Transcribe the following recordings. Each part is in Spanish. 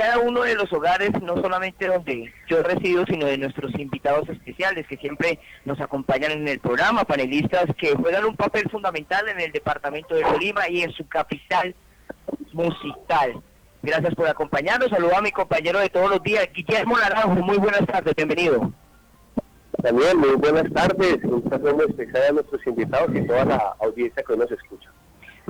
cada uno de los hogares, no solamente donde yo resido, sino de nuestros invitados especiales que siempre nos acompañan en el programa, panelistas que juegan un papel fundamental en el departamento de Tolima y en su capital musical. Gracias por acompañarnos. Saludo a mi compañero de todos los días, Guillermo Naranjo. Muy buenas tardes, bienvenido. También muy buenas tardes. Un saludo especial a nuestros invitados y toda la audiencia que nos escucha.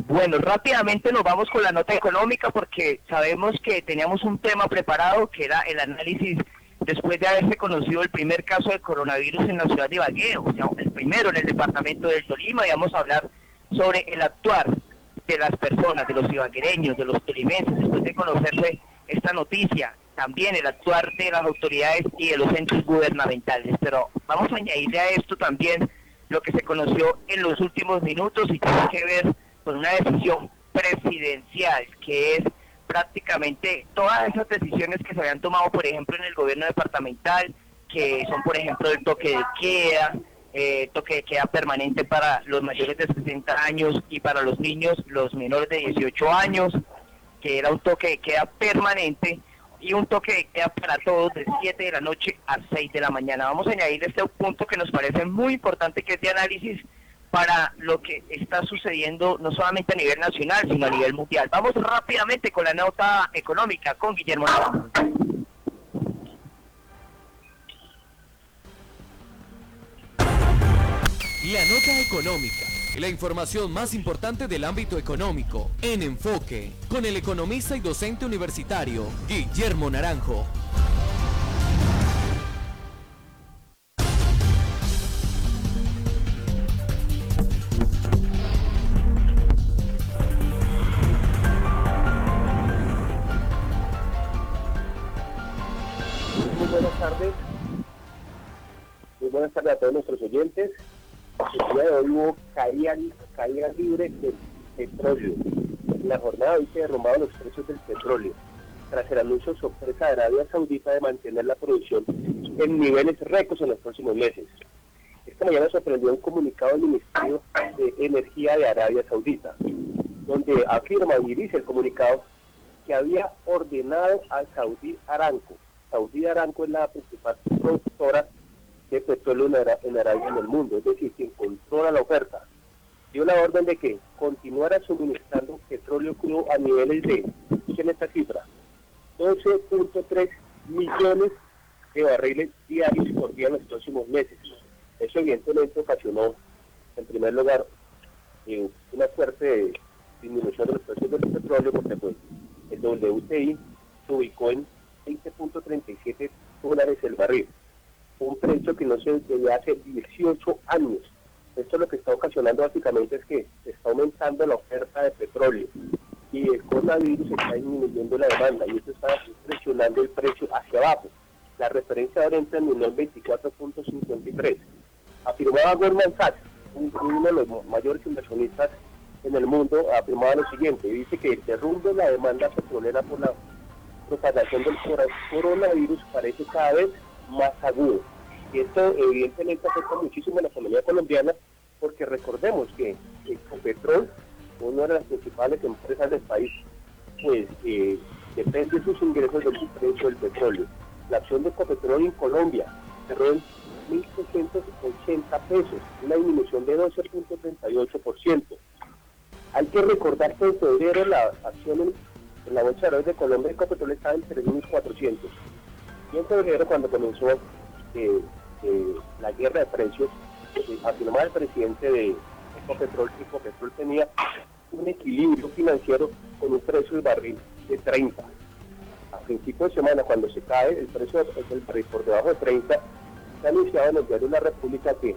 Bueno, rápidamente nos vamos con la nota económica porque sabemos que teníamos un tema preparado que era el análisis después de haberse conocido el primer caso de coronavirus en la ciudad de Ibagué, o sea, el primero en el departamento del Tolima, y vamos a hablar sobre el actuar de las personas, de los ibaguereños, de los tolimenses, después de conocerse esta noticia, también el actuar de las autoridades y de los entes gubernamentales. Pero vamos a añadirle a esto también lo que se conoció en los últimos minutos y tiene que ver con una decisión presidencial, que es prácticamente todas esas decisiones que se habían tomado, por ejemplo, en el gobierno departamental, que son, por ejemplo, el toque de queda, eh, toque de queda permanente para los mayores de 60 años y para los niños, los menores de 18 años, que era un toque de queda permanente y un toque de queda para todos de 7 de la noche a 6 de la mañana. Vamos a añadir este punto que nos parece muy importante, que es de análisis para lo que está sucediendo no solamente a nivel nacional, sino a nivel mundial. Vamos rápidamente con la nota económica con Guillermo La nota económica. La información más importante del ámbito económico, en enfoque, con el economista y docente universitario, Guillermo Naranjo. Hubo caída, caída libre del petróleo. En la jornada hoy se derrumbaron los precios del petróleo tras el anuncio sorpresa de Arabia Saudita de mantener la producción en niveles récords en los próximos meses. Esta mañana sorprendió un comunicado del Ministerio de Energía de Arabia Saudita, donde afirma y dice el comunicado que había ordenado a Saudi Aramco. Saudi Aramco es la principal productora de petróleo en Arabia en el mundo, es decir, quien controla la oferta. Dio la orden de que continuara suministrando petróleo crudo a niveles de, escuchen esta cifra, 12.3 millones de barriles diarios por día en los próximos meses. Eso evidentemente ocasionó, en primer lugar, eh, una fuerte disminución de los precios del petróleo porque pues, el WTI se ubicó en 20.37 dólares el barril, un precio que no se ve desde hace 18 años. Esto lo que está ocasionando básicamente es que se está aumentando la oferta de petróleo y el coronavirus está disminuyendo la demanda y esto está presionando el precio hacia abajo. La referencia ahora entra en el 24.53. Afirmaba Goldman Sachs, un- uno de los mayores inversionistas en el mundo, afirmaba lo siguiente, dice que el derrumbe de la demanda petrolera por la propagación del coronavirus parece cada vez más agudo. Y esto evidentemente afecta muchísimo a la economía colombiana porque recordemos que Ecopetrol, una de las principales empresas del país, pues eh, depende de sus ingresos del precio del petróleo. La acción de Ecopetrol en Colombia cerró en 1.680 pesos, una disminución de 12.38%. Hay que recordar que en febrero la acción en, la bolsa de de Colombia Ecopetrol estaba en 3.400. Y en febrero, cuando comenzó eh, eh, la guerra de precios, eh, afirmaba el presidente de Ecopetrol que Ecopetrol tenía un equilibrio financiero con un precio del barril de 30. A principio de semana, cuando se cae el precio del barril por debajo de 30, se ha anunciado en el diario de la República que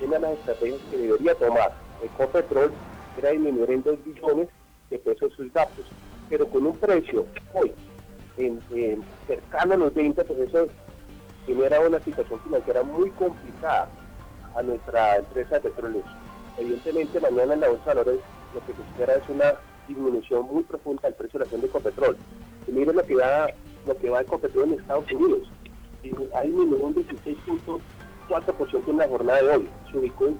una de las estrategias que debería tomar Ecopetrol era disminuir en 2 billones de pesos sus gastos, pero con un precio hoy cercano a los 20, pues eso genera una situación financiera muy complicada a nuestra empresa de petróleos. Evidentemente mañana en la bolsa de valores lo que se espera es una disminución muy profunda del precio de la acción de Ecopetrol. Y miren lo que va, lo que va Ecopetrol en Estados Unidos. Y ha disminuido un 16.4% en la jornada de hoy. Se ubicó en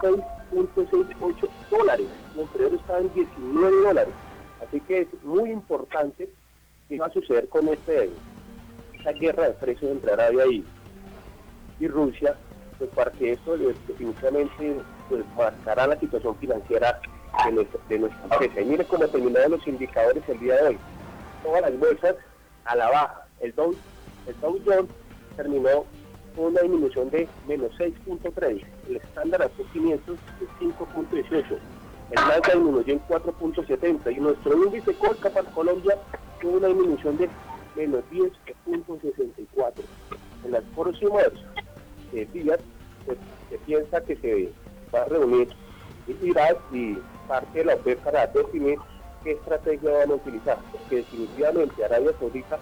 6.68 dólares. El anterior estaba en 19 dólares. Así que es muy importante qué va a suceder con este, esta guerra de precios entre Arabia y, y Rusia, pues para que esto definitivamente pues, marcará la situación financiera de nuestra, de nuestra empresa. Y mire cómo terminaron los indicadores el día de hoy. Todas las bolsas a la baja. El Dow, el Dow Jones terminó con una disminución de menos 6.3. El estándar 500 de 5.18. El Nasdaq disminuyó en 4.70 y nuestro índice Colca para Colombia tuvo una disminución de menos 10.64. En las próximas eh, días pues, se piensa que se va a reunir Irak y parte de la OPEP para definir qué estrategia van a utilizar, porque definitivamente Arabia Saudita,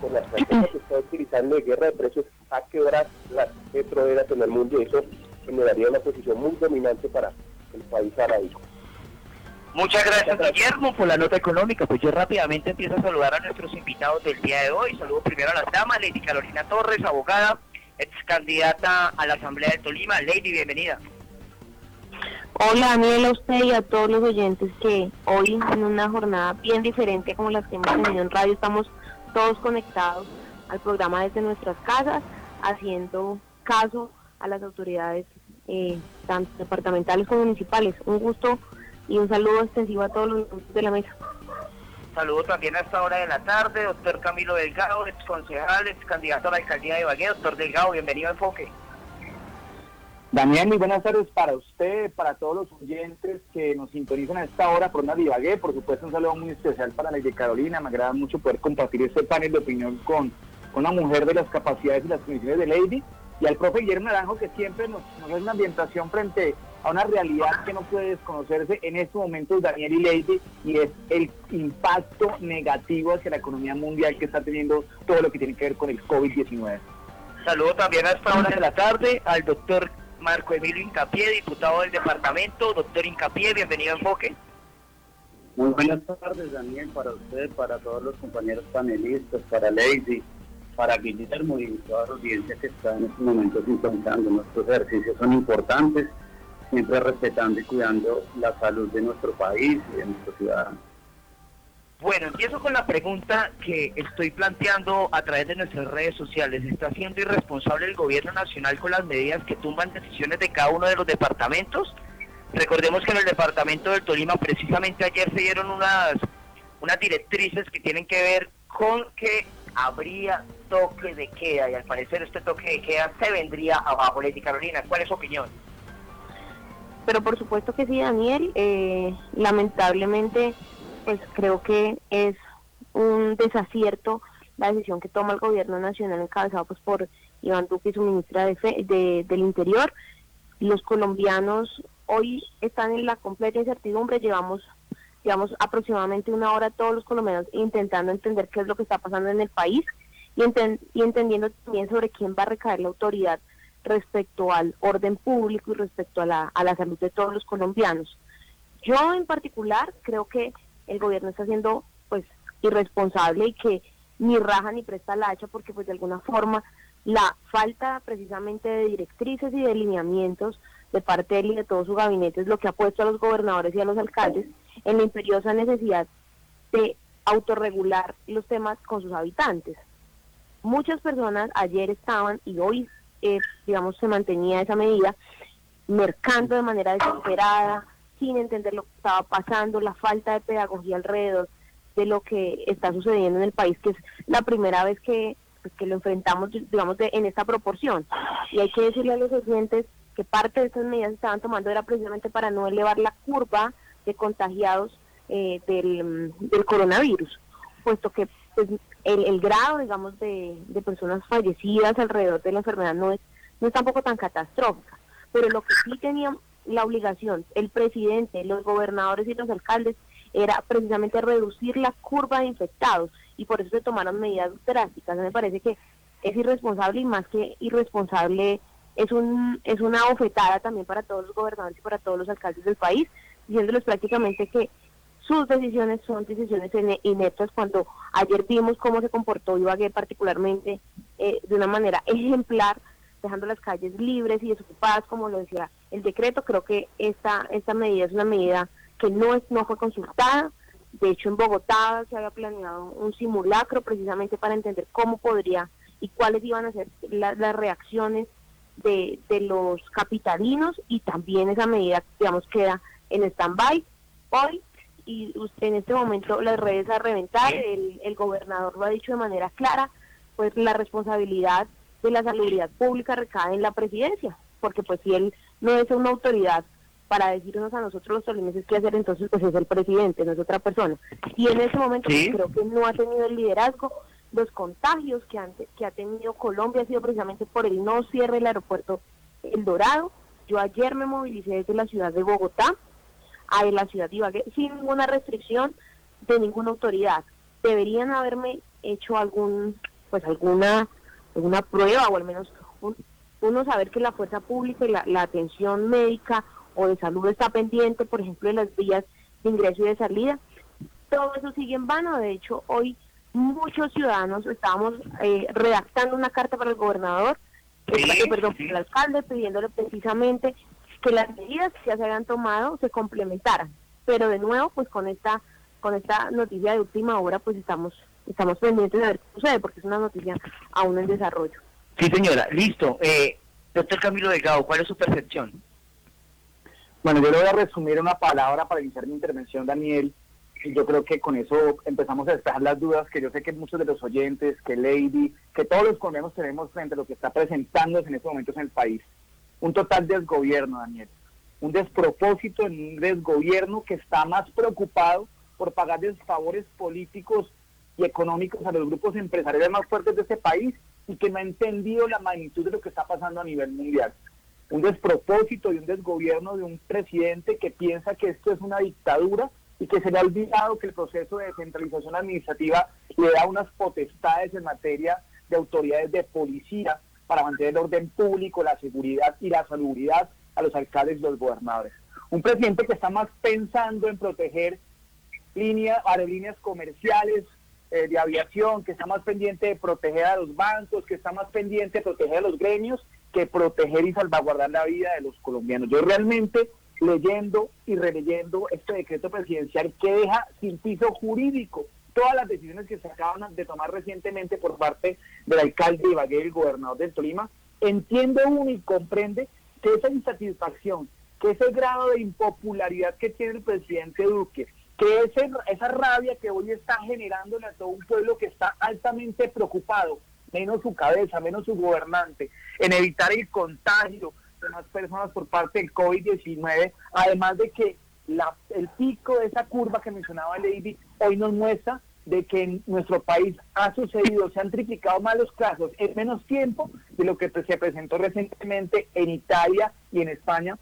con la estrategia que está utilizando de guerra de precios, a quebrar las petroleras en el mundo y eso generaría una posición muy dominante para el país arábico. Muchas gracias, Guillermo, por la nota económica. Pues yo rápidamente empiezo a saludar a nuestros invitados del día de hoy. Saludo primero a las damas, Lady Carolina Torres, abogada, ex candidata a la Asamblea de Tolima. Lady, bienvenida. Hola Daniel, a usted y a todos los oyentes que hoy en una jornada bien diferente como las que hemos tenido en radio estamos todos conectados al programa desde nuestras casas, haciendo caso a las autoridades eh, tanto departamentales como municipales. Un gusto y un saludo extensivo a todos los de la mesa. Saludo también a esta hora de la tarde, doctor Camilo Delgado, ex concejal, ex candidato a la alcaldía de Ibagué. Doctor Delgado, bienvenido a Enfoque. Daniel, muy buenas tardes para usted, para todos los oyentes que nos sintonizan a esta hora por una Ibagué. Por supuesto, un saludo muy especial para Lady Carolina. Me agrada mucho poder compartir este panel de opinión con, con una mujer de las capacidades y las condiciones de Lady. Y al profe Guillermo Naranjo, que siempre nos, nos da una ambientación frente a una realidad que no puede desconocerse en estos momentos, Daniel y Lady, y es el impacto negativo hacia la economía mundial que está teniendo todo lo que tiene que ver con el COVID-19. Saludo también a esta hora de la tarde al doctor Marco Emilio Incapié, diputado del departamento. Doctor Incapié, bienvenido a Enfoque. Muy buenas tardes, Daniel, para usted, para todos los compañeros panelistas, para Lady, para Guillermo y toda la audiencia que está en estos momentos sintonizando. Nuestros ejercicios son importantes, siempre respetando y cuidando la salud de nuestro país y de nuestros ciudadanos. Bueno, empiezo con la pregunta que estoy planteando a través de nuestras redes sociales. ¿Está siendo irresponsable el gobierno nacional con las medidas que tumban decisiones de cada uno de los departamentos? Recordemos que en el departamento del Tolima precisamente ayer se dieron unas, unas directrices que tienen que ver con que habría toque de queda y al parecer este toque de queda se vendría abajo. Lady Carolina, ¿cuál es su opinión? Pero por supuesto que sí, Daniel. Eh, lamentablemente pues creo que es un desacierto la decisión que toma el gobierno nacional encabezado pues por Iván Duque y su ministra de, del Interior. Los colombianos hoy están en la completa incertidumbre, llevamos llevamos aproximadamente una hora todos los colombianos intentando entender qué es lo que está pasando en el país y, y entendiendo también sobre quién va a recaer la autoridad respecto al orden público y respecto a la, a la salud de todos los colombianos. Yo en particular creo que el gobierno está siendo pues irresponsable y que ni raja ni presta la hacha porque pues de alguna forma la falta precisamente de directrices y de lineamientos de parte de él y de todo su gabinete es lo que ha puesto a los gobernadores y a los alcaldes en la imperiosa necesidad de autorregular los temas con sus habitantes. Muchas personas ayer estaban y hoy, eh, digamos, se mantenía esa medida, mercando de manera desesperada, sin entender lo que estaba pasando, la falta de pedagogía alrededor de lo que está sucediendo en el país, que es la primera vez que, pues, que lo enfrentamos, digamos, de, en esta proporción. Y hay que decirle a los oyentes que parte de estas medidas que estaban tomando era precisamente para no elevar la curva de contagiados eh, del, del, coronavirus, puesto que pues, el, grado, digamos, de, personas fallecidas alrededor de la enfermedad no es, no es tampoco tan catastrófica. Pero lo que sí teníamos la obligación, el presidente, los gobernadores y los alcaldes, era precisamente reducir la curva de infectados y por eso se tomaron medidas drásticas. Me parece que es irresponsable y más que irresponsable es un es una bofetada también para todos los gobernadores y para todos los alcaldes del país, diciéndoles prácticamente que sus decisiones son decisiones ineptas cuando ayer vimos cómo se comportó Ibagué particularmente eh, de una manera ejemplar dejando las calles libres y desocupadas, como lo decía el decreto. Creo que esta, esta medida es una medida que no, es, no fue consultada De hecho, en Bogotá se había planeado un simulacro precisamente para entender cómo podría y cuáles iban a ser las reacciones de, de los capitalinos y también esa medida, digamos, queda en stand-by hoy y usted en este momento las redes a reventar, el, el gobernador lo ha dicho de manera clara, pues la responsabilidad de la salubridad pública recae en la presidencia, porque pues si él no es una autoridad para decirnos a nosotros los tolimenses qué hacer, entonces pues es el presidente, no es otra persona. Y en ese momento pues, creo que no ha tenido el liderazgo, los contagios que, han, que ha tenido Colombia ha sido precisamente por el no cierre del aeropuerto El Dorado. Yo ayer me movilicé desde la ciudad de Bogotá, a la ciudad de Ibagué sin ninguna restricción de ninguna autoridad. Deberían haberme hecho algún, pues alguna, alguna prueba o al menos uno saber que la fuerza pública y la, atención médica o de salud está pendiente, por ejemplo, de las vías de ingreso y de salida. Todo eso sigue en vano. De hecho, hoy muchos ciudadanos estábamos eh, redactando una carta para el gobernador, perdón, para el alcalde, pidiéndole precisamente que las medidas que ya se habían tomado se complementaran. Pero de nuevo, pues con esta con esta noticia de última hora, pues estamos estamos pendientes de ver qué sucede, porque es una noticia aún en desarrollo. Sí, señora, listo. Eh, doctor Camilo Delgado, ¿cuál es su percepción? Bueno, yo le voy a resumir una palabra para iniciar mi intervención, Daniel. Y yo creo que con eso empezamos a despejar las dudas que yo sé que muchos de los oyentes, que Lady, que todos los colombianos tenemos frente a lo que está presentándose en estos momentos en el país un total desgobierno, Daniel. Un despropósito en un desgobierno que está más preocupado por pagar favores políticos y económicos a los grupos empresariales más fuertes de este país y que no ha entendido la magnitud de lo que está pasando a nivel mundial. Un despropósito y un desgobierno de un presidente que piensa que esto es una dictadura y que se le ha olvidado que el proceso de descentralización administrativa le da unas potestades en materia de autoridades de policía para mantener el orden público, la seguridad y la salubridad a los alcaldes y los gobernadores. Un presidente que está más pensando en proteger líneas, aerolíneas comerciales eh, de aviación, que está más pendiente de proteger a los bancos, que está más pendiente de proteger a los gremios, que proteger y salvaguardar la vida de los colombianos. Yo realmente leyendo y releyendo este decreto presidencial que deja sin piso jurídico todas las decisiones que se acaban de tomar recientemente por parte del alcalde de Ibagué el gobernador del Tolima, entiende uno y comprende que esa insatisfacción, que ese grado de impopularidad que tiene el presidente Duque, que ese, esa rabia que hoy está generándole a todo un pueblo que está altamente preocupado, menos su cabeza, menos su gobernante, en evitar el contagio de más personas por parte del COVID-19, además de que la, el pico de esa curva que mencionaba Lady hoy nos muestra de que en nuestro país ha sucedido, se han triplicado más los casos en menos tiempo de lo que se presentó recientemente en Italia y en España,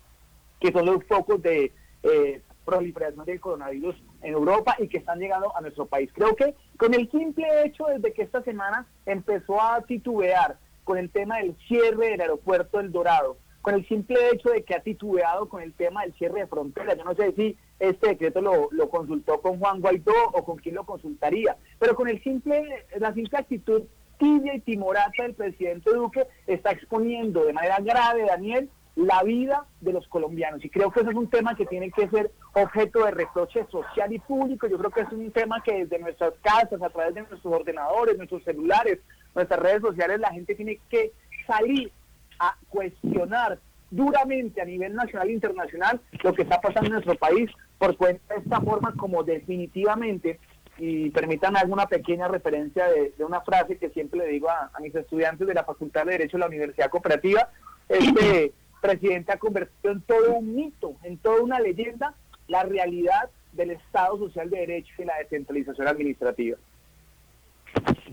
que son los focos de eh, proliferación del coronavirus en Europa y que están llegando a nuestro país. Creo que con el simple hecho desde que esta semana empezó a titubear con el tema del cierre del aeropuerto del Dorado, con el simple hecho de que ha titubeado con el tema del cierre de fronteras. Yo no sé si este decreto lo, consultó con Juan Guaidó o con quién lo consultaría, pero con el simple, la simple actitud tibia y timorata del presidente Duque está exponiendo de manera grave, Daniel, la vida de los colombianos. Y creo que eso es un tema que tiene que ser objeto de reproche social y público. Yo creo que es un tema que desde nuestras casas, a través de nuestros ordenadores, nuestros celulares, nuestras redes sociales, la gente tiene que salir a cuestionar duramente a nivel nacional e internacional lo que está pasando en nuestro país por cuenta de esta forma como definitivamente, y permítanme alguna pequeña referencia de, una frase que siempre le digo a, mis estudiantes de la Facultad de Derecho de la Universidad Cooperativa, este presidente ha convertido en todo un mito, en toda una leyenda, la realidad del Estado Social de Derecho y la descentralización administrativa.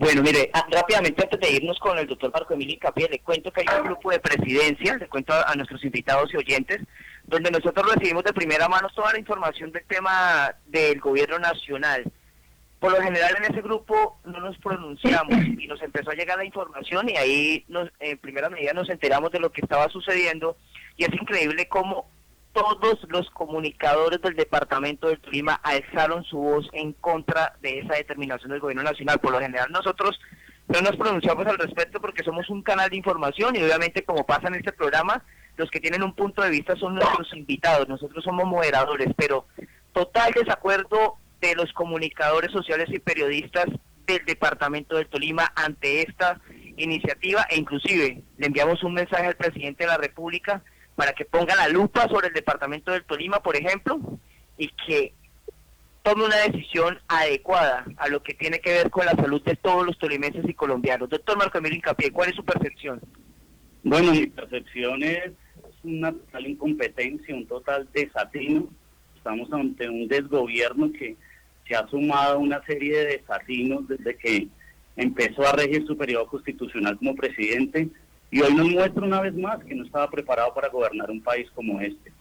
Bueno, mire, ah, rápidamente antes de irnos con el doctor Marco Emilio Capilla, le cuento que hay un grupo de presidencia, le cuento a, nuestros invitados y oyentes, donde nosotros recibimos de primera mano toda la información del tema del gobierno nacional. Por lo general en ese grupo no nos pronunciamos y nos empezó a llegar la información y ahí nos, en primera medida nos enteramos de lo que estaba sucediendo y es increíble cómo todos los comunicadores del Departamento del Tolima alzaron su voz en contra de esa determinación del Gobierno Nacional. Por lo general nosotros no nos pronunciamos al respecto porque somos un canal de información y obviamente como pasa en este programa, los que tienen un punto de vista son nuestros invitados, nosotros somos moderadores, pero total desacuerdo de los comunicadores sociales y periodistas del departamento del Tolima ante esta iniciativa e inclusive le enviamos un mensaje al presidente de la República para que ponga la lupa sobre el departamento del Tolima, por ejemplo, y que tome una decisión adecuada a lo que tiene que ver con la salud de todos los tolimenses y colombianos. Doctor Marco Emilio Incapié, ¿cuál es su percepción? Bueno, mi percepción es una total incompetencia, un total desatino. Estamos ante un desgobierno que se ha sumado a una serie de desatinos desde que empezó a regir su periodo constitucional como presidente y hoy nos muestra una vez más que no estaba preparado para gobernar un país como este.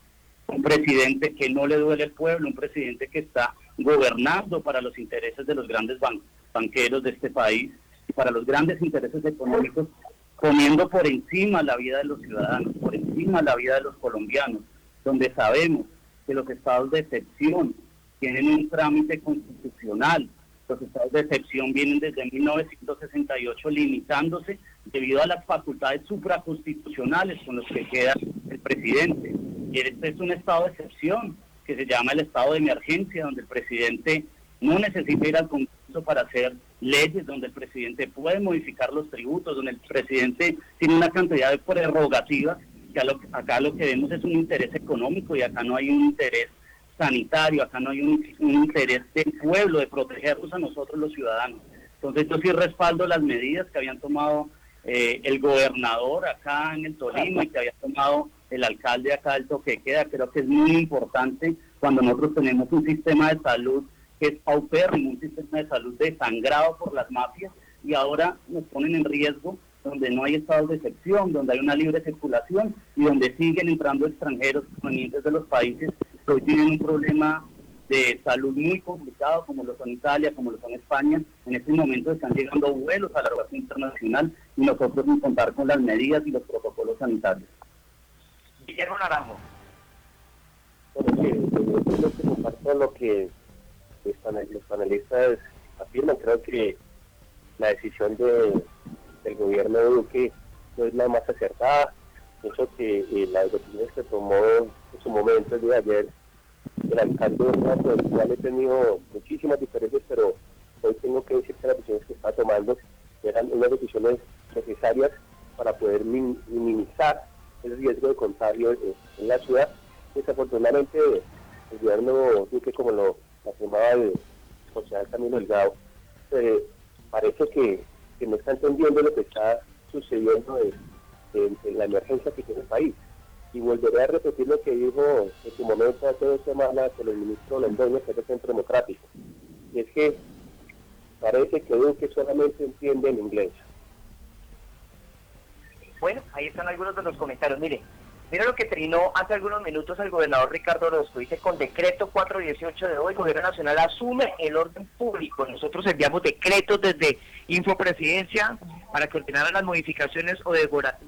Un presidente que no le duele el pueblo, un presidente que está gobernando para los intereses de los grandes banqueros de este país y para los grandes intereses económicos, poniendo por encima la vida de los ciudadanos, por encima la vida de los colombianos, donde sabemos que los estados de excepción tienen un trámite constitucional. Los estados de excepción vienen desde 1968 limitándose debido a las facultades supraconstitucionales con los que queda el presidente. Y este es un estado de excepción que se llama el estado de emergencia, donde el presidente no necesita ir al Congreso para hacer leyes, donde el presidente puede modificar los tributos, donde el presidente tiene una cantidad de prerrogativas, que acá lo que vemos es un interés económico y acá no hay un interés sanitario, acá no hay un, interés del pueblo de protegernos a nosotros los ciudadanos. Entonces yo sí respaldo las medidas que habían tomado eh, el gobernador acá en el Tolima y que había tomado el alcalde acá del toque queda. Creo que es muy importante cuando nosotros tenemos un sistema de salud que es paupérrimo, un sistema de salud desangrado por las mafias y ahora nos ponen en riesgo donde no hay estados de excepción, donde hay una libre circulación y donde siguen entrando extranjeros provenientes de los países que hoy tienen un problema de salud muy complicado, como lo son Italia, como lo son España. En este momento están llegando vuelos a la relación internacional y nosotros sin contar con las medidas y los protocolos sanitarios. Guillermo Naranjo. Bueno, que comparto lo que los panelistas afirman. Creo que la decisión de, del gobierno de Duque no es la más acertada. Pienso que eh, las decisiones que tomó en su momento el día de ayer el alcalde de ya he tenido muchísimas diferencias, pero hoy tengo que decir que las decisiones que está tomando eran unas decisiones necesarias para poder minimizar el riesgo de contagio en, la ciudad. Desafortunadamente, el gobierno Duque, como lo afirmaba el social Camilo Delgado, eh, parece que, no está entendiendo lo que está sucediendo en, la emergencia que tiene el país. Y volveré a repetir lo que dijo en su momento hace dos semanas el ministro Londoño, que es del Centro Democrático. Y es que parece que Duque solamente entiende el inglés. Bueno, ahí están algunos de los comentarios. Mire, mira lo que trinó hace algunos minutos el gobernador Ricardo Orozco. Dice, con decreto 418 de hoy, el gobierno nacional asume el orden público. Nosotros enviamos decretos desde Infopresidencia para que ordenaran las modificaciones o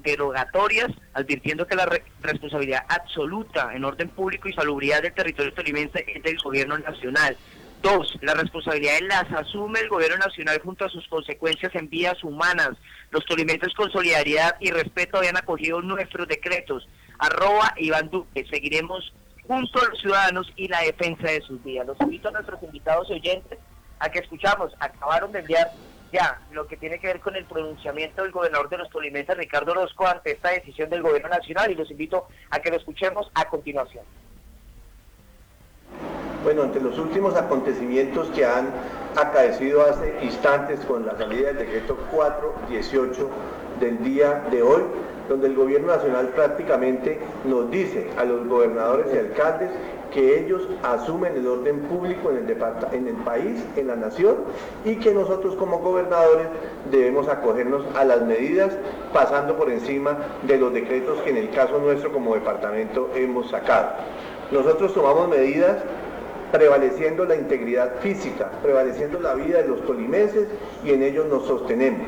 derogatorias, advirtiendo que la responsabilidad absoluta en orden público y salubridad del territorio tolimense es del gobierno nacional. Dos, las responsabilidades las asume el gobierno nacional junto a sus consecuencias en vías humanas. Los tolimenses con solidaridad y respeto habían acogido nuestros decretos. Arroba Iván Duque. Seguiremos junto a los ciudadanos y la defensa de sus vidas. Los invito a nuestros invitados y oyentes a que escuchamos. Acabaron de enviar ya lo que tiene que ver con el pronunciamiento del gobernador de los tolimenses, Ricardo Orozco, ante esta decisión del gobierno nacional y los invito a que lo escuchemos a continuación. Bueno, ante los últimos acontecimientos que han acaecido hace instantes con la salida del decreto 418 del día de hoy, donde el gobierno nacional prácticamente nos dice a los gobernadores y alcaldes que ellos asumen el orden público en el, país, en la nación, y que nosotros como gobernadores debemos acogernos a las medidas pasando por encima de los decretos que en el caso nuestro como departamento hemos sacado. Nosotros tomamos medidas prevaleciendo la integridad física, prevaleciendo la vida de los tolimenses y en ellos nos sostenemos.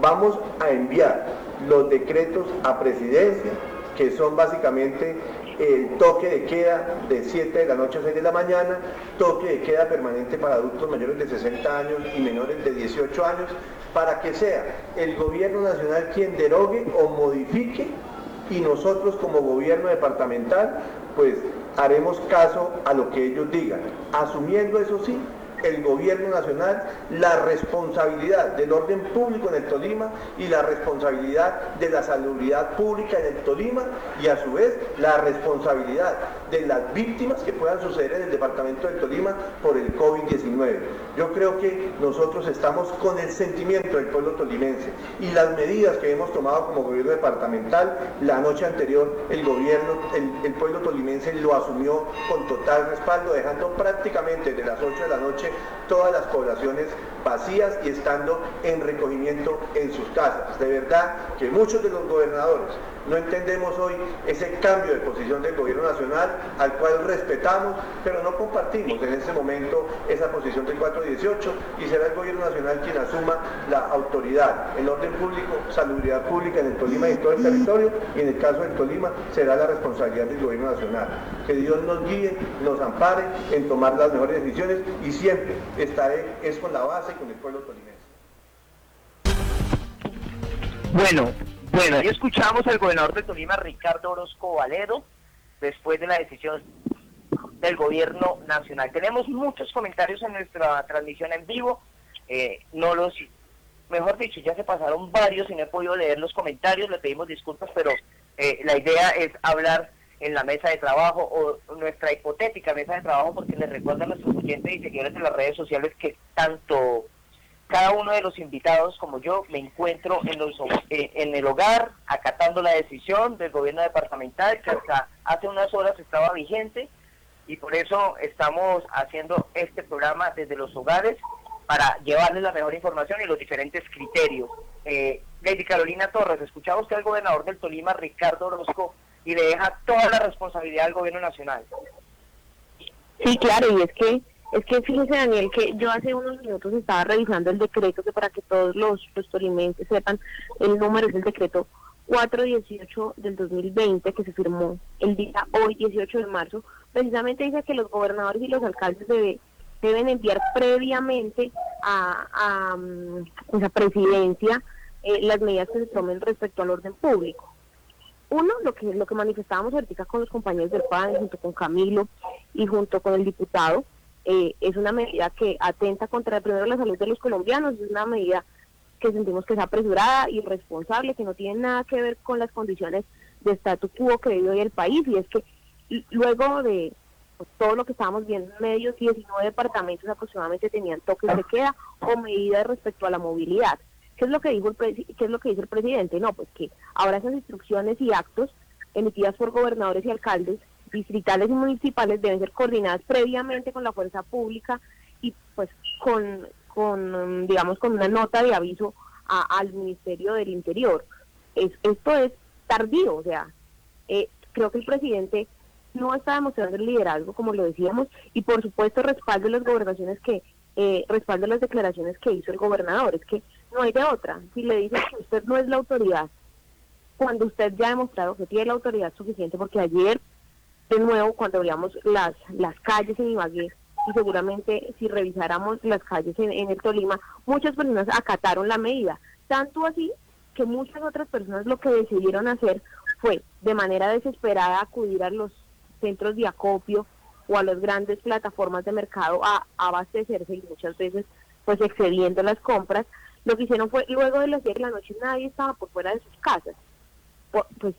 Vamos a enviar los decretos a presidencia, que son básicamente el toque de queda de 7 de la noche a 6 de la mañana, toque de queda permanente para adultos mayores de 60 años y menores de 18 años, para que sea el gobierno nacional quien derogue o modifique y nosotros como gobierno departamental pues haremos caso a lo que ellos digan, asumiendo eso sí el gobierno nacional la responsabilidad del orden público en el Tolima y la responsabilidad de la salubridad pública en el Tolima y a su vez la responsabilidad de las víctimas que puedan suceder en el departamento del Tolima por el COVID-19. Yo creo que nosotros estamos con el sentimiento del pueblo tolimense y las medidas que hemos tomado como gobierno departamental, la noche anterior el gobierno, el, el pueblo tolimense lo asumió con total respaldo, dejando prácticamente de las 8 de la noche todas las poblaciones vacías y estando en recogimiento en sus casas. De verdad que muchos de los gobernadores no entendemos hoy ese cambio de posición del gobierno nacional al cual respetamos, pero no compartimos en este momento esa posición del 418 y será el gobierno nacional quien asuma la autoridad, el orden público, salubridad pública en el Tolima y en todo el territorio y en el caso del Tolima será la responsabilidad del gobierno nacional. Que Dios nos guíe, nos ampare en tomar las mejores decisiones y siempre estaré es con la base con el pueblo tolimense. Bueno, bueno, ahí escuchamos al gobernador de Tolima, Ricardo Orozco Valero, después de la decisión del gobierno nacional. Tenemos muchos comentarios en nuestra transmisión en vivo, eh, no los, mejor dicho, ya se pasaron varios y no he podido leer los comentarios, le pedimos disculpas, pero eh, la idea es hablar en la mesa de trabajo o nuestra hipotética mesa de trabajo, porque les recuerdo a nuestros oyentes y seguidores de las redes sociales que tanto cada uno de los invitados como yo me encuentro en, los, eh, en el hogar acatando la decisión del gobierno departamental que hasta hace unas horas estaba vigente y por eso estamos haciendo este programa desde los hogares para llevarles la mejor información y los diferentes criterios. Eh, Lady Carolina Torres, escuchaba usted al gobernador del Tolima, Ricardo Orozco, y le deja toda la responsabilidad al gobierno nacional. Sí, claro, y es que es que fíjese, Daniel, que yo hace unos minutos estaba revisando el decreto, que para que todos los, los sepan, el número es el decreto 418 del 2020, que se firmó el día hoy, 18 de marzo. Precisamente dice que los gobernadores y los alcaldes deben enviar previamente a, a, esa mm, presidencia eh, las medidas que se tomen respecto al orden público. Uno, lo que lo que manifestábamos ahorita con los compañeros del PAN, junto con Camilo y junto con el diputado, eh, es una medida que atenta contra primero la salud de los colombianos, es una medida que sentimos que es apresurada, irresponsable, que no tiene nada que ver con las condiciones de statu quo que vive hoy el país, y es que luego de todo lo que estábamos viendo en medios, 19 departamentos aproximadamente tenían toques de queda o medidas respecto a la movilidad. ¿Qué es lo que dijo el qué es lo que dice el presidente? No, pues que ahora esas instrucciones y actos emitidas por gobernadores y alcaldes distritales y municipales deben ser coordinadas previamente con la fuerza pública y pues con, con digamos, con una nota de aviso al Ministerio del Interior. Es, esto es tardío, o sea, eh, creo que el presidente no está demostrando el liderazgo, como lo decíamos, y por supuesto respaldo las gobernaciones que, eh, respaldo las declaraciones que hizo el gobernador, es que no hay de otra. Si le dicen que usted no es la autoridad, cuando usted ya ha demostrado que tiene la autoridad suficiente, porque ayer de nuevo cuando veamos las, las calles en Ibagué y seguramente si revisáramos las calles en, el Tolima, muchas personas acataron la medida, tanto así que muchas otras personas lo que decidieron hacer fue de manera desesperada acudir a los centros de acopio o a las grandes plataformas de mercado a, abastecerse y muchas veces pues excediendo las compras. Lo que hicieron fue luego de las 10 de la noche nadie estaba por fuera de sus casas. Pues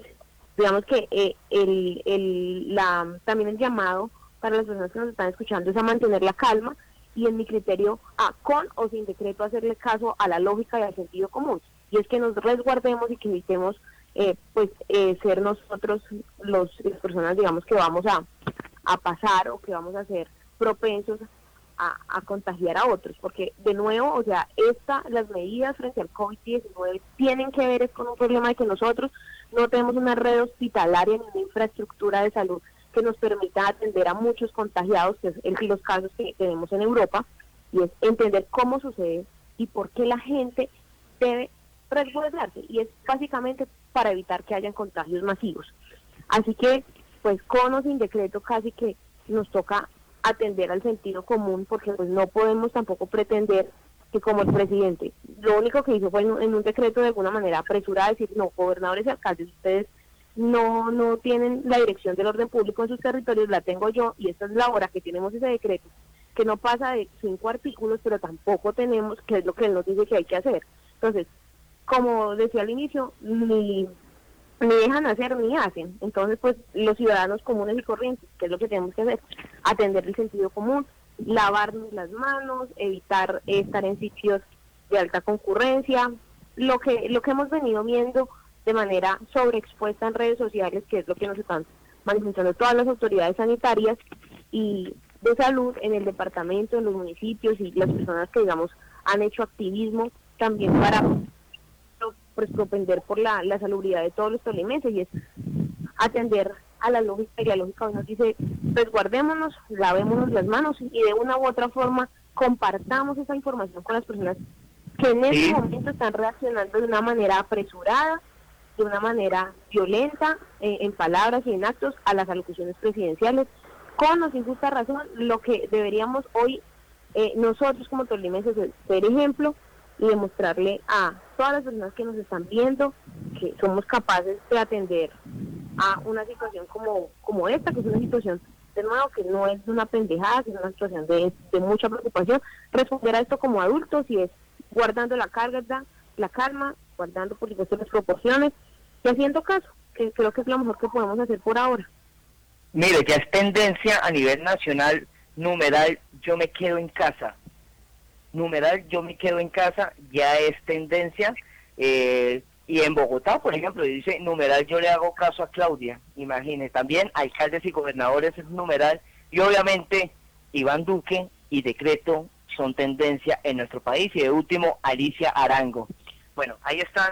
digamos que eh, el, el, la, también el llamado para las personas que nos están escuchando es a mantener la calma y en mi criterio a con o sin decreto hacerle caso a la lógica y al sentido común. Y es que nos resguardemos y que evitemos eh, pues eh, ser nosotros los, las personas digamos que vamos a, a pasar o que vamos a ser propensos a, a, contagiar a otros, porque de nuevo, o sea, esta, las medidas frente al COVID-19 tienen que ver con un problema de que nosotros no tenemos una red hospitalaria ni una infraestructura de salud que nos permita atender a muchos contagiados, que es los casos que tenemos en Europa, y es entender cómo sucede y por qué la gente debe resguardarse, y es básicamente para evitar que hayan contagios masivos. Así que, pues con o sin decreto, casi que nos toca atender al sentido común, porque pues no podemos tampoco pretender que como el presidente, lo único que hizo fue en, un decreto de alguna manera apresurada decir, no, gobernadores y alcaldes, ustedes no, no tienen la dirección del orden público en sus territorios, la tengo yo y esta es la hora que tenemos ese decreto. que no pasa de cinco artículos, pero tampoco tenemos, que es lo que nos dice que hay que hacer. Entonces, como decía al inicio, ni, ni dejan hacer ni hacen. Entonces, pues los ciudadanos comunes y corrientes, que es lo que tenemos que hacer, atender el sentido común, lavarnos las manos, evitar estar en sitios de alta concurrencia, lo que lo que hemos venido viendo de manera sobreexpuesta en redes sociales, que es lo que nos están manifestando todas las autoridades sanitarias y de salud en el departamento, en los municipios y las personas que, digamos, han hecho activismo también para pues, propender por la, la salubridad de todos los tolimenses y es atender a la lógica y la lógica nos dice, resguardémonos, lavémonos las manos y de una u otra forma compartamos esa información con las personas que en este momento están reaccionando de una manera apresurada, de una manera violenta, eh, en palabras y en actos, a las alocuciones presidenciales, con o sin justa razón, lo que deberíamos hoy eh, nosotros como tolimenses ser ejemplo y demostrarle a todas las personas que nos están viendo que somos capaces de atender a una situación como, como esta, que es una situación de nuevo que no es una pendejada, es una situación de, de mucha preocupación, responder a esto como adultos y es guardando la carga, la calma, guardando por supuesto las proporciones y haciendo caso, que creo que es lo mejor que podemos hacer por ahora. Mire, ya es tendencia a nivel nacional, numeral, yo me quedo en casa. Numeral, yo me quedo en casa, ya es tendencia. Eh, y en Bogotá, por ejemplo, dice numeral, yo le hago caso a Claudia. Imagine, también alcaldes y gobernadores es numeral. Y obviamente, Iván Duque y decreto son tendencia en nuestro país. Y de último, Alicia Arango. Bueno, ahí están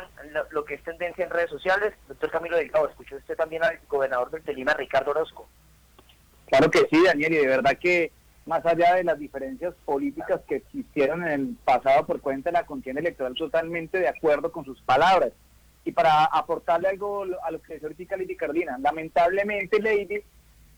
lo, que es tendencia en redes sociales. Doctor Camilo Delgado, escuchó usted también al gobernador del Telima, Ricardo Orozco. Claro que sí, Daniel, y de verdad que más allá de las diferencias políticas que existieron en el pasado por cuenta de la contienda electoral, totalmente de acuerdo con sus palabras. Y para aportarle algo a lo que dice ahorita Lady Cardina, lamentablemente, Lady,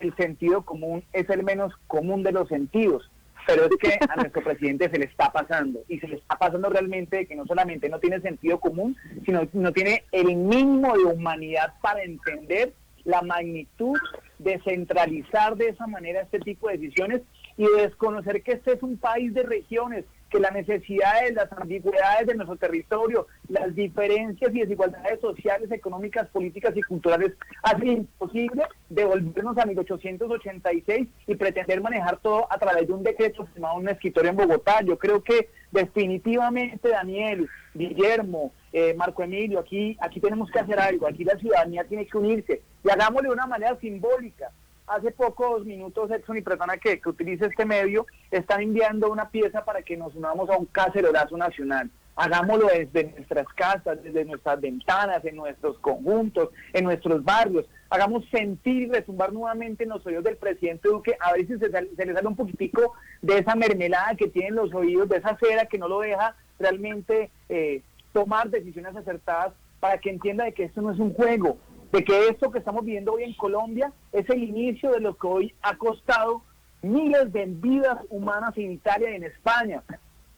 el sentido común es el menos común de los sentidos pero es que a nuestro presidente se le está pasando y se le está pasando realmente que no solamente no tiene sentido común, sino no tiene el mínimo de humanidad para entender la magnitud de centralizar de esa manera este tipo de decisiones y de desconocer que este es un país de regiones, que las necesidades, las ambigüedades de nuestro territorio, las diferencias y desigualdades sociales, económicas, políticas y culturales hacen imposible devolvernos a 1886 y pretender manejar todo a través de un decreto firmado en un escritorio en Bogotá. Yo creo que definitivamente Daniel, Guillermo, eh, Marco Emilio, aquí, aquí tenemos que hacer algo, aquí la ciudadanía tiene que unirse y hagámoslo de una manera simbólica hace pocos minutos Edson y persona que, que utilice este medio están enviando una pieza para que nos unamos a un cacerolazo nacional. Hagámoslo desde nuestras casas, desde nuestras ventanas, en nuestros conjuntos, en nuestros barrios. Hagamos sentir y resumbar nuevamente en los oídos del presidente Duque, a ver si se, se le sale un poquitico de esa mermelada que tiene en los oídos, de esa cera que no lo deja realmente eh, tomar decisiones acertadas para que entienda de que esto no es un juego, de que esto que estamos viendo hoy en Colombia es el inicio de lo que hoy ha costado miles de vidas humanas en Italia y en España,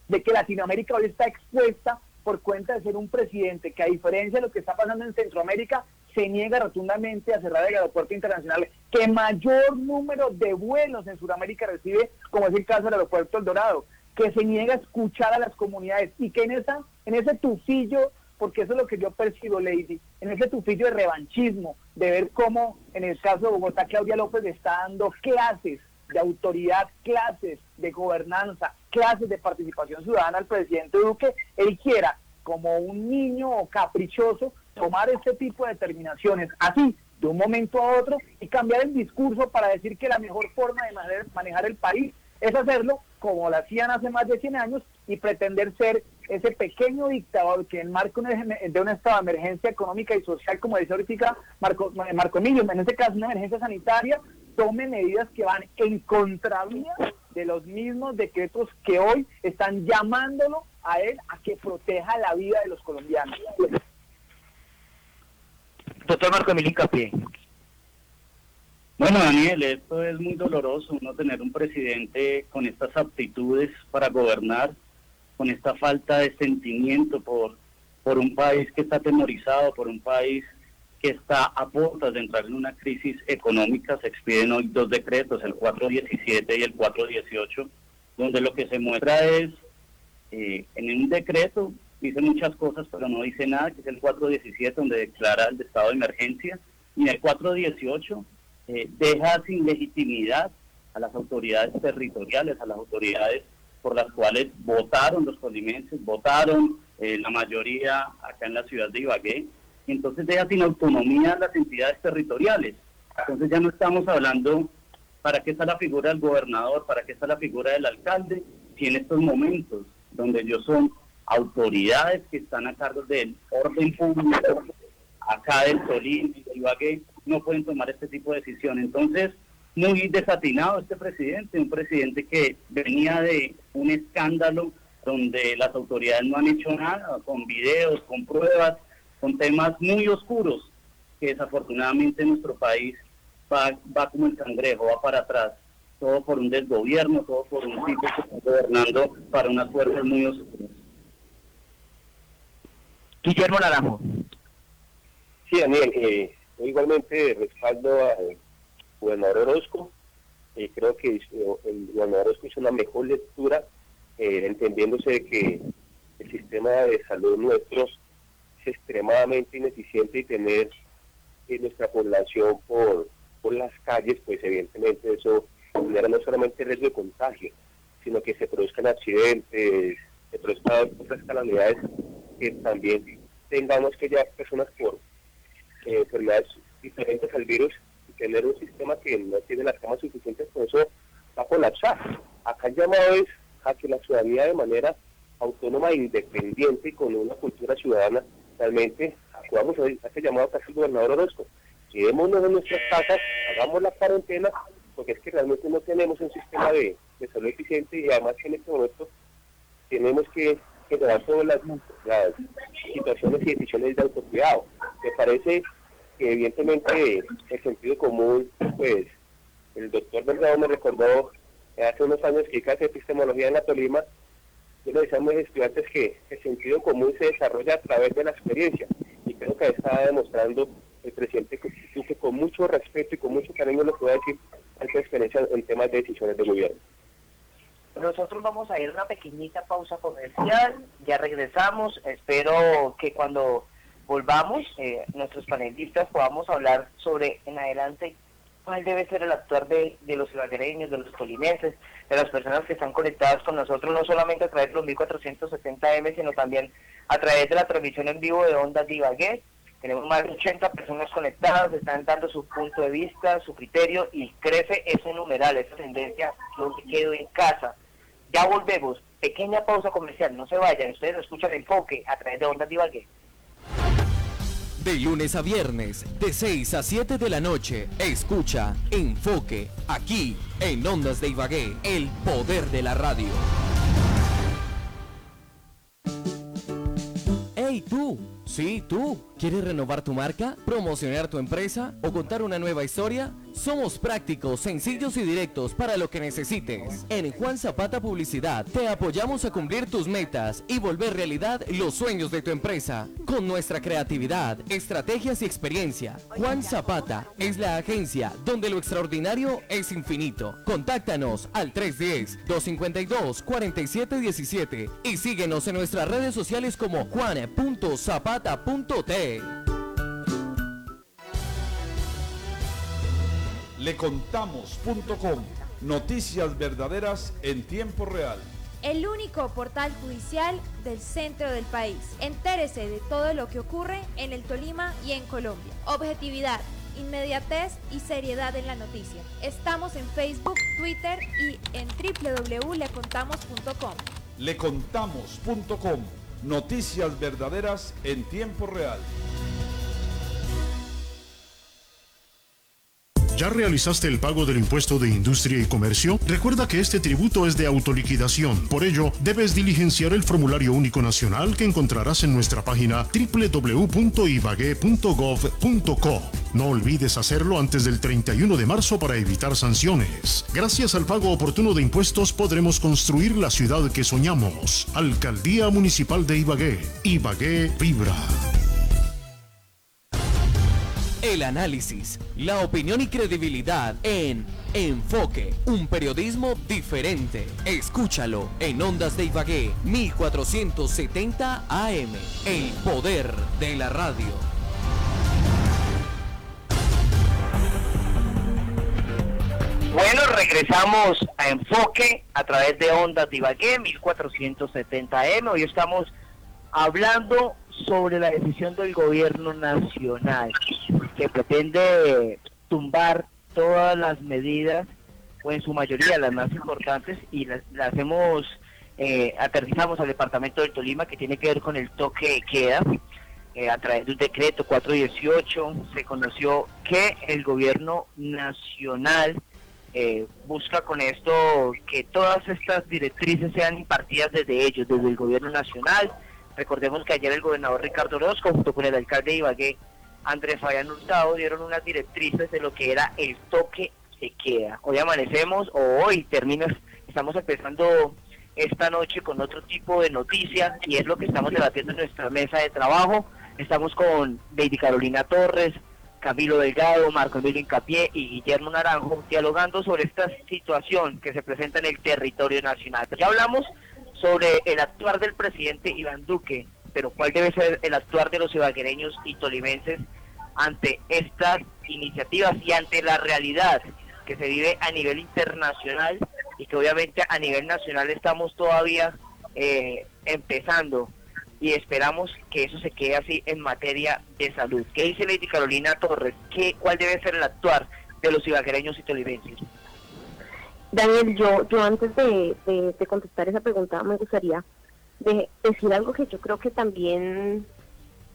de que Latinoamérica hoy está expuesta por cuenta de ser un presidente que a diferencia de lo que está pasando en Centroamérica, se niega rotundamente a cerrar el aeropuerto internacional que mayor número de vuelos en Sudamérica recibe, como es el caso del aeropuerto El Dorado, que se niega a escuchar a las comunidades y que en esa en ese tufillo porque eso es lo que yo percibo, Lady, en ese tufillo de revanchismo, de ver cómo en el caso de Bogotá Claudia López está dando clases de autoridad, clases de gobernanza, clases de participación ciudadana al presidente Duque, él quiera, como un niño caprichoso, tomar este tipo de determinaciones así, de un momento a otro, y cambiar el discurso para decir que la mejor forma de manejar el país es hacerlo como lo hacían hace más de 100 años y pretender ser ese pequeño dictador que en marco de un estado de emergencia económica y social, como dice ahorita Marco, Marco Emilio, en este caso una emergencia sanitaria, tome medidas que van en contravía de los mismos decretos que hoy están llamándolo a él a que proteja la vida de los colombianos. Doctor Marco Emilio Capié. Bueno, Daniel, esto es muy doloroso, no tener un presidente con estas aptitudes para gobernar, con esta falta de sentimiento por, por un país que está atemorizado, por un país que está a punto de entrar en una crisis económica. Se expiden hoy dos decretos, el 417 y el 418, donde lo que se muestra es eh, en un decreto, dice muchas cosas, pero no dice nada, que es el 417, donde declara el estado de emergencia, y en el 418 eh, deja sin legitimidad a las autoridades territoriales, a las autoridades por las cuales votaron los colimenses, votaron eh, la mayoría acá en la ciudad de Ibagué, y entonces deja sin autonomía a las entidades territoriales. Entonces ya no estamos hablando para qué está la figura del gobernador, para qué está la figura del alcalde, si en estos momentos donde ellos son autoridades que están a cargo del orden público, acá del Solín de Ibagué, no pueden tomar este tipo de decisiones. Entonces, muy desatinado este presidente, un presidente que venía de un escándalo donde las autoridades no han hecho nada, con videos, con pruebas, con temas muy oscuros, que desafortunadamente nuestro país va, va como el cangrejo, va para atrás, todo por un desgobierno, todo por un tipo que está gobernando para unas fuerzas muy oscuras. Guillermo Naranjo. Sí, Daniel, eh, igualmente respaldo al gobernador Orozco. Eh, creo que el gobernador Orozco hizo una mejor lectura, eh, entendiéndose que el sistema de salud nuestro es extremadamente ineficiente y tener eh, nuestra población por, por las calles, pues evidentemente eso genera no solamente riesgo de contagio, sino que se produzcan accidentes, se produzcan otras calamidades que también tengamos que llevar personas por enfermedades diferentes al virus tener un sistema que no tiene las camas suficientes, por eso va a colapsar. Acá el llamado es a que la ciudadanía de manera autónoma e independiente y con una cultura ciudadana realmente acudamos a este llamado que hace el gobernador Orozco. Quedémonos en nuestras casas, hagamos la cuarentena, porque es que realmente no tenemos un sistema de, salud eficiente y además en este momento tenemos que generar todas las, las situaciones y decisiones de autocuidado. Me parece evidentemente el sentido común, pues el doctor Delgado me recordó hace unos años que hace epistemología en la Tolima, yo le decía a mis estudiantes que el sentido común se desarrolla a través de la experiencia y creo que está demostrando el presidente que con mucho respeto y con mucho cariño lo puede decir esa experiencia en temas de decisiones de gobierno. Nosotros vamos a ir a una pequeñita pausa comercial, ya regresamos, espero que cuando volvamos, eh, nuestros panelistas podamos hablar sobre en adelante cuál debe ser el actuar de, los ibaguereños, de los colimenses, de las personas que están conectadas con nosotros, no solamente a través de los 1470M, sino también a través de la transmisión en vivo de Ondas de. Tenemos más de 80 personas conectadas, están dando su punto de vista, su criterio, y crece ese numeral, esa tendencia, yo me quedo en casa. Ya volvemos, pequeña pausa comercial, no se vayan, ustedes escuchan Enfoque a través de Ondas de. De lunes a viernes, de 6 a 7 de la noche, escucha Enfoque, aquí en Ondas de Ibagué, el poder de la radio. ¡Hey tú! Sí, tú. ¿Quieres renovar tu marca, promocionar tu empresa o contar una nueva historia? Somos prácticos, sencillos y directos para lo que necesites. En Juan Zapata Publicidad te apoyamos a cumplir tus metas y volver realidad los sueños de tu empresa. Con nuestra creatividad, estrategias y experiencia, Juan Zapata es la agencia donde lo extraordinario es infinito. Contáctanos al 310-252-4717 y síguenos en nuestras redes sociales como juan.zapata.t. Lecontamos.com. Noticias verdaderas en tiempo real. El único portal judicial del centro del país. Entérese de todo lo que ocurre en el Tolima y en Colombia. Objetividad, inmediatez y seriedad en la noticia. Estamos en Facebook, Twitter y en www.lecontamos.com. Lecontamos.com. Noticias verdaderas en tiempo real. ¿Ya realizaste el pago del impuesto de industria y comercio? Recuerda que este tributo es de autoliquidación. Por ello, debes diligenciar el formulario único nacional que encontrarás en nuestra página www.ibague.gov.co. No olvides hacerlo antes del 31 de marzo para evitar sanciones. Gracias al pago oportuno de impuestos podremos construir la ciudad que soñamos. Alcaldía Municipal de Ibagué. Ibagué Vibra. El análisis, la opinión y credibilidad en Enfoque, un periodismo diferente. Escúchalo en Ondas de Ibagué 1470 AM, el poder de la radio. Bueno, regresamos a Enfoque a través de Ondas de Ibagué 1470 AM. Hoy estamos hablando sobre la decisión del gobierno nacional que pretende tumbar todas las medidas, o en su mayoría las más importantes, y las, hemos, eh, aterrizamos al departamento del Tolima, que tiene que ver con el toque de queda. Eh, a través de un decreto 418 se conoció que el gobierno nacional eh, busca con esto que todas estas directrices sean impartidas desde ellos, desde el gobierno nacional. Recordemos que ayer el gobernador Ricardo Orozco, junto con el alcalde de Ibagué, Andrés Fabián Hurtado dieron unas directrices de lo que era el toque se queda. Hoy amanecemos, o hoy termina, estamos empezando esta noche con otro tipo de noticias y es lo que estamos debatiendo en nuestra mesa de trabajo. Estamos con Lady Carolina Torres, Camilo Delgado, Marco Emilio Incapié y Guillermo Naranjo dialogando sobre esta situación que se presenta en el territorio nacional. Ya hablamos sobre el actuar del presidente Iván Duque pero cuál debe ser el actuar de los ibaguereños y tolimenses ante estas iniciativas y ante la realidad que se vive a nivel internacional y que obviamente a nivel nacional estamos todavía eh, empezando y esperamos que eso se quede así en materia de salud. ¿Qué dice Lady Carolina Torres? ¿Qué, ¿Cuál debe ser el actuar de los ibaguereños y tolimenses? Daniel, yo, yo antes de, de contestar esa pregunta me gustaría de decir algo que yo creo que también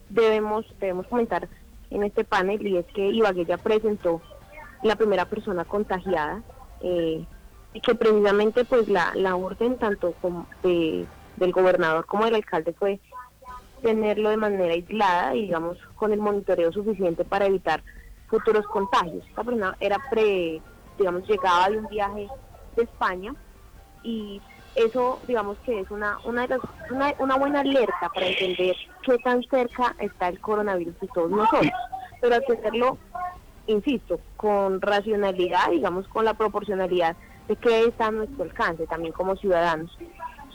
debemos debemos comentar en este panel y es que Ibagué ya presentó la primera persona contagiada eh, y que precisamente pues la, la orden tanto como del gobernador como del alcalde fue tenerlo de manera aislada y digamos con el monitoreo suficiente para evitar futuros contagios. Esta persona era pre, digamos, llegaba de un viaje España y eso digamos que es una una, de una, una, buena alerta para entender qué tan cerca está el coronavirus y todos nosotros. Pero hacerlo, insisto, con racionalidad, digamos, con la proporcionalidad de qué está a nuestro alcance, también como ciudadanos.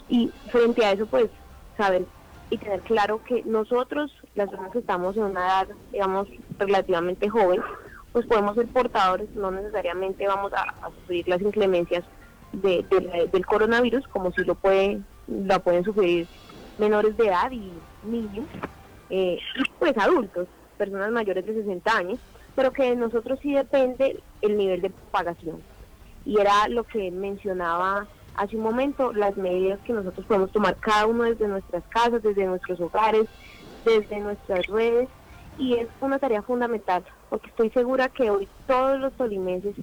Y frente a eso, pues, saber y tener claro que nosotros, las personas que estamos en una edad, digamos, relativamente joven, pues podemos ser portadores, no necesariamente vamos a sufrir las inclemencias del coronavirus, como si lo puede, la pueden sufrir menores de edad y niños, eh, y pues adultos, personas mayores de 60 años, pero que de nosotros sí depende el nivel de propagación. Y era lo que mencionaba hace un momento, las medidas que nosotros podemos tomar cada uno desde nuestras casas, desde nuestros hogares, desde nuestras redes, y es una tarea fundamental, porque estoy segura que hoy todos los tolimenses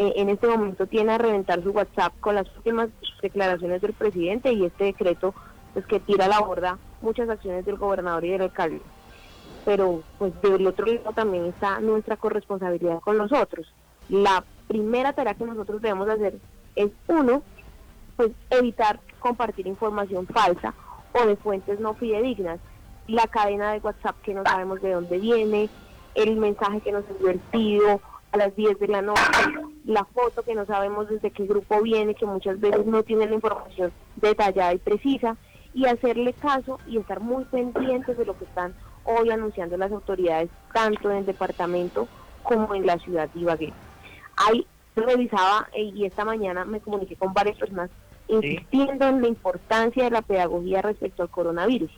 eh, en este momento tiene a reventar su WhatsApp con las últimas declaraciones del presidente y este decreto pues que tira a la borda muchas acciones del gobernador y del alcalde. Pero pues del otro lado también está nuestra corresponsabilidad con nosotros. La primera tarea que nosotros debemos hacer es uno, pues evitar compartir información falsa o de fuentes no fidedignas. La cadena de WhatsApp que no sabemos de dónde viene, el mensaje que nos envió el a las 10 de la noche, la foto que no sabemos desde qué grupo viene, que muchas veces no tiene la información detallada y precisa, y hacerle caso y estar muy pendientes de lo que están hoy anunciando las autoridades, tanto en el departamento como en la ciudad de Ibagué. Ahí revisaba eh, y esta mañana me comuniqué con varias personas insistiendo en la importancia de la pedagogía respecto al coronavirus.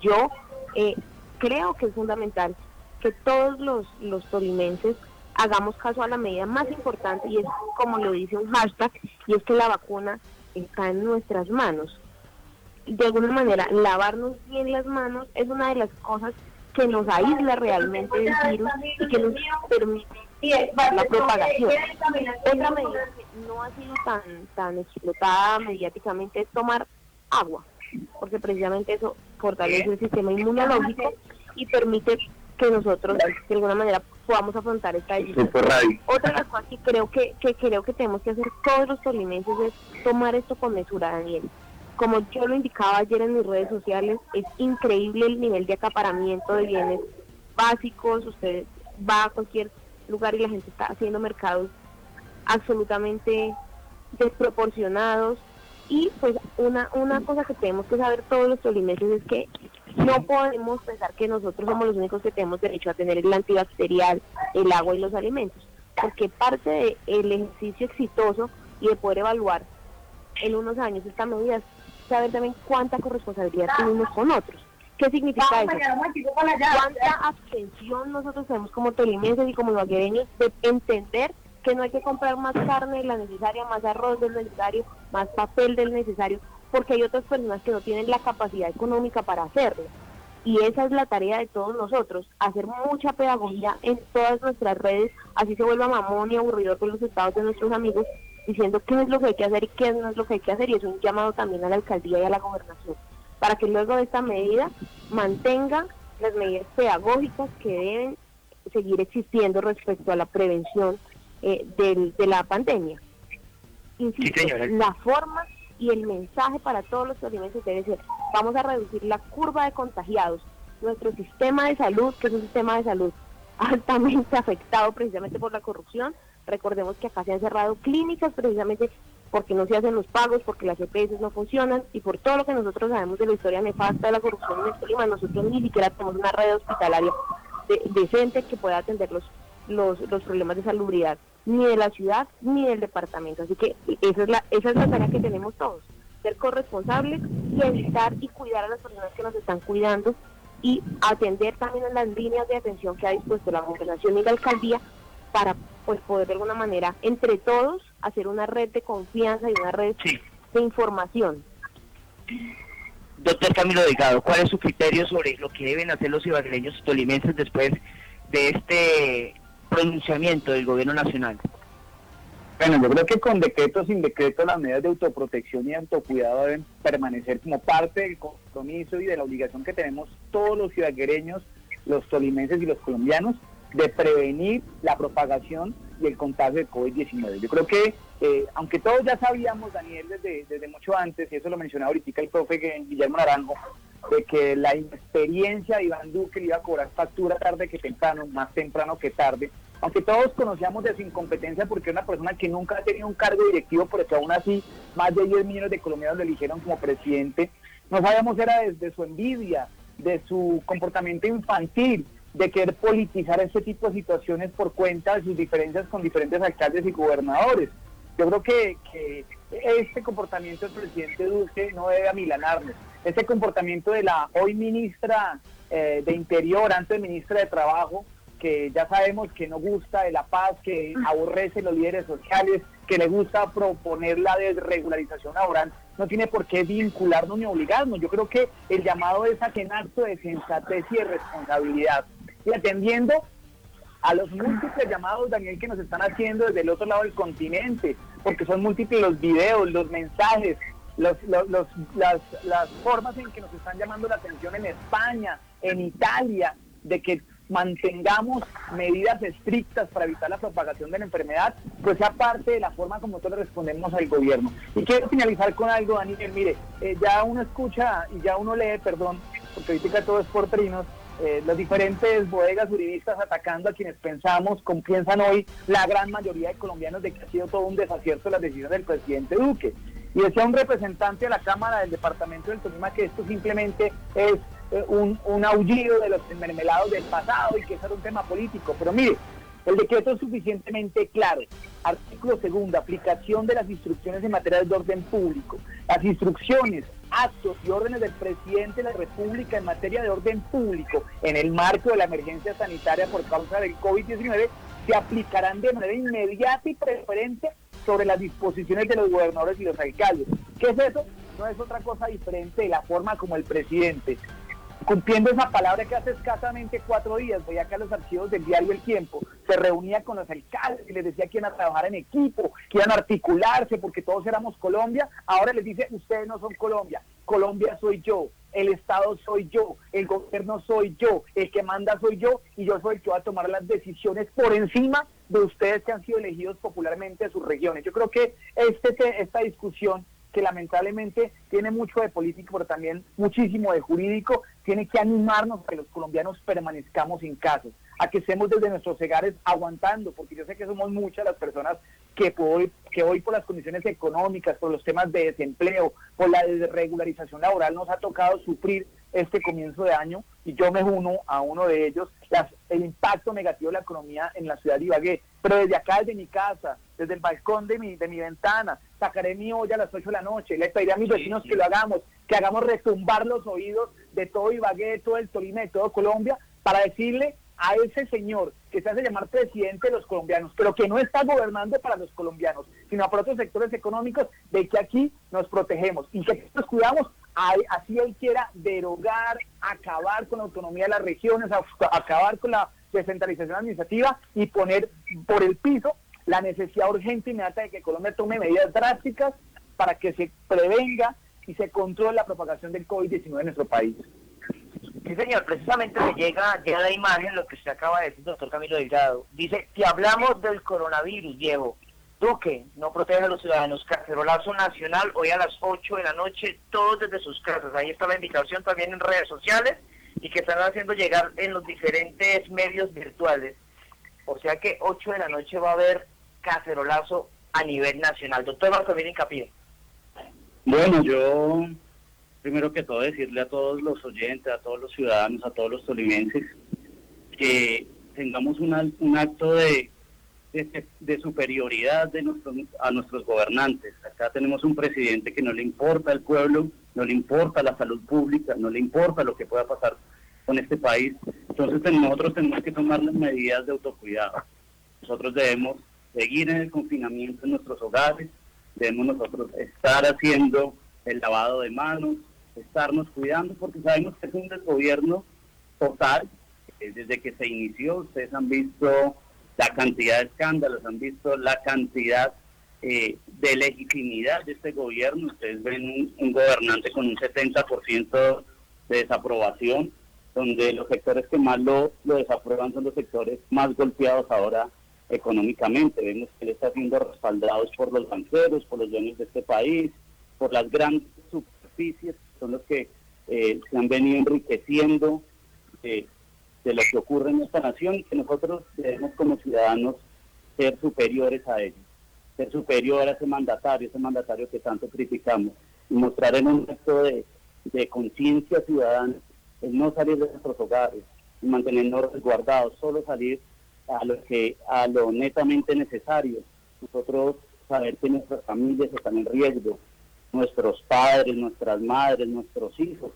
Yo eh, creo que es fundamental que todos los, los tolimenses hagamos caso a la medida más importante y es como lo dice un hashtag y es que la vacuna está en nuestras manos. De alguna manera, lavarnos bien las manos es una de las cosas que nos aísla realmente del virus y que nos permite la propagación. Otra medida que no ha sido tan, tan explotada mediáticamente es tomar agua, porque precisamente eso fortalece el sistema inmunológico y permite que nosotros de alguna manera podamos afrontar esta decisión. Otra de las cosas que creo que, que creo que tenemos que hacer todos los tolimenses es tomar esto con mesura, Daniel. Como yo lo indicaba ayer en mis redes sociales, es increíble el nivel de acaparamiento de bienes básicos. Ustedes va a cualquier lugar y la gente está haciendo mercados absolutamente desproporcionados. Y pues una, una cosa que tenemos que saber todos los tolimenses es que no podemos pensar que nosotros somos los únicos que tenemos derecho a tener el antibacterial, el agua y los alimentos, porque parte del ejercicio exitoso y de poder evaluar en unos años esta medida es saber también cuánta corresponsabilidad tenemos con otros. ¿Qué significa eso? ¿Cuánta abstención nosotros tenemos como tolimenses y como vaquereños de entender que no hay que comprar más carne de la necesaria, más arroz del necesario, más papel del necesario, porque hay otras personas que no tienen la capacidad económica para hacerlo. Y esa es la tarea de todos nosotros, hacer mucha pedagogía en todas nuestras redes, así se vuelva mamón y aburrido con los estados de nuestros amigos, diciendo qué es lo que hay que hacer y qué no es lo que hay que hacer, y es un llamado también a la alcaldía y a la gobernación, para que luego de esta medida mantenga las medidas pedagógicas que deben seguir existiendo respecto a la prevención eh, de la pandemia. Insisto, la forma y el mensaje para todos los alimentos debe ser, vamos a reducir la curva de contagiados. Nuestro sistema de salud, que es un sistema de salud altamente afectado precisamente por la corrupción, recordemos que acá se han cerrado clínicas precisamente porque no se hacen los pagos, porque las EPS no funcionan y por todo lo que nosotros sabemos de la historia nefasta de la corrupción en el clima, nosotros ni siquiera tenemos una red hospitalaria decente que pueda atender los, los, los problemas de salubridad ni de la ciudad ni del departamento. Así que esa es la, esa es la tarea que tenemos todos, ser corresponsables y evitar y cuidar a las personas que nos están cuidando y atender también a las líneas de atención que ha dispuesto la gobernación y la alcaldía para pues poder de alguna manera entre todos hacer una red de confianza y una red de información. Doctor Camilo Delgado, ¿cuál es su criterio sobre lo que deben hacer los ibaguereños y tolimenses después de este pronunciamiento del gobierno nacional? Bueno, yo creo que con decreto sin decreto las medidas de autoprotección y autocuidado deben permanecer como parte del compromiso y de la obligación que tenemos todos los ciudadanos, los tolimenses y los colombianos de prevenir la propagación y el contagio de COVID-19. Yo creo que, eh, aunque todos ya sabíamos, Daniel, desde, desde mucho antes, y eso lo mencionaba ahorita el profe Guillermo Naranjo, de que la experiencia de Iván Duque le iba a cobrar factura tarde que temprano, más temprano que tarde, aunque todos conocíamos de su incompetencia porque es una persona que nunca ha tenido un cargo directivo, pero que aún así más de 10 millones de colombianos lo eligieron como presidente, no sabíamos era desde su envidia, de su comportamiento infantil, de querer politizar este tipo de situaciones por cuenta de sus diferencias con diferentes alcaldes y gobernadores. Yo creo que este comportamiento del presidente Duque no debe amilanarnos. Ese comportamiento de la hoy ministra eh, de Interior, antes ministra de Trabajo, que ya sabemos que no gusta de la paz, que aborrece los líderes sociales, que le gusta proponer la desregularización laboral, no tiene por qué vincularnos ni obligarnos. Yo creo que el llamado es a que en acto de sensatez y de responsabilidad. Y atendiendo a los múltiples llamados, Daniel, que nos están haciendo desde el otro lado del continente, porque son múltiples los videos, los mensajes, las, las formas en que nos están llamando la atención en España, en Italia, de que mantengamos medidas estrictas para evitar la propagación de la enfermedad, pues sea parte de la forma como nosotros respondemos al gobierno. Y quiero finalizar con algo, Daniel, mire, eh, ya uno escucha y ya uno lee, perdón, porque ahorita todo es por trinos, eh, las diferentes bodegas uribistas atacando a quienes pensamos, como piensan hoy la gran mayoría de colombianos de que ha sido todo un desacierto las decisiones del presidente Duque y decía un representante de la Cámara del Departamento del Tolima que esto simplemente es eh, un, un, aullido de los mermelados del pasado y que eso era un tema político. Pero mire, el decreto es suficientemente claro. Artículo segundo, aplicación de las instrucciones en materia de orden público. Las instrucciones, actos y órdenes del presidente de la República en materia de orden público en el marco de la emergencia sanitaria por causa del COVID-19 se aplicarán de manera inmediata y preferente sobre las disposiciones de los gobernadores y los alcaldes. ¿Qué es eso? No es otra cosa diferente de la forma como el presidente, cumpliendo esa palabra que hace escasamente cuatro días, voy acá a los archivos del diario El Tiempo, se reunía con los alcaldes y les decía que iban a trabajar en equipo, que iban a articularse porque todos éramos Colombia, ahora les dice, ustedes no son Colombia, Colombia soy yo, el Estado soy yo, el gobierno soy yo, el que manda soy yo y yo soy el que va a tomar las decisiones por encima de ustedes que han sido elegidos popularmente de sus regiones. Yo creo que este, esta discusión que lamentablemente tiene mucho de político, pero también muchísimo de jurídico, tiene que animarnos a que los colombianos permanezcamos en casa, a que estemos desde nuestros hogares aguantando, porque yo sé que somos muchas las personas que hoy, que hoy por las condiciones económicas, por los temas de desempleo, por la desregularización laboral, nos ha tocado sufrir este comienzo de año y yo me uno a uno de ellos, las, el impacto negativo de la economía en la ciudad de Ibagué. Pero desde acá, desde mi casa, desde el balcón de mi, de mi ventana, sacaré mi olla a las 8 de la noche, le pediré a mis vecinos que lo hagamos, que hagamos retumbar los oídos de todo Ibagué, de todo el Tolima, de todo Colombia, para decirle a ese señor que se hace llamar presidente de los colombianos, pero que no está gobernando para los colombianos, sino para otros sectores económicos, de que aquí nos protegemos y que nos cuidamos, así él quiera derogar, acabar con la autonomía de las regiones, acabar con la descentralización administrativa y poner por el piso la necesidad urgente e inmediata de que Colombia tome medidas drásticas para que se prevenga y se controle la propagación del COVID-19 en nuestro país. Sí, señor, precisamente me llega ya la imagen, lo que se acaba de decir, doctor Camilo Delgado. Dice que hablamos del coronavirus, Diego. Duque no protege a los ciudadanos. Cacerolazo Nacional, hoy a las 8 de la noche, todos desde sus casas. Ahí está la invitación también en redes sociales y que están haciendo llegar en los diferentes medios virtuales. O sea que 8 de la noche va a haber cacerolazo a nivel nacional. Doctor Marco Incapie. Bueno, yo primero que todo decirle a todos los oyentes, a todos los ciudadanos, a todos los tolimenses, que tengamos un acto de, de, superioridad de a nuestros gobernantes. Acá tenemos un presidente que no le importa al pueblo, no le importa la salud pública, no le importa lo que pueda pasar con este país. Entonces nosotros tenemos que tomar las medidas de autocuidado. Nosotros debemos seguir en el confinamiento en nuestros hogares, debemos nosotros estar haciendo el lavado de manos, estarnos cuidando, porque sabemos que es un desgobierno total. Eh, desde que se inició, ustedes han visto la cantidad de escándalos, han visto la cantidad eh, de legitimidad de este gobierno. Ustedes ven un, gobernante con un 70% de desaprobación, donde los sectores que más lo, lo desaprueban son los sectores más golpeados ahora económicamente. Vemos que él está siendo respaldados por los banqueros, por los dueños de este país, por las grandes superficies son los que eh, se han venido enriqueciendo eh, de lo que ocurre en esta nación y que nosotros debemos como ciudadanos ser superiores a ellos, ser superior a ese mandatario, ese mandatario que tanto criticamos, y mostrar en un acto de, conciencia ciudadana el no salir de nuestros hogares y mantenernos resguardados, solo salir a lo que a lo netamente necesario. Nosotros saber que nuestras familias están en riesgo, nuestros padres, nuestras madres, nuestros hijos,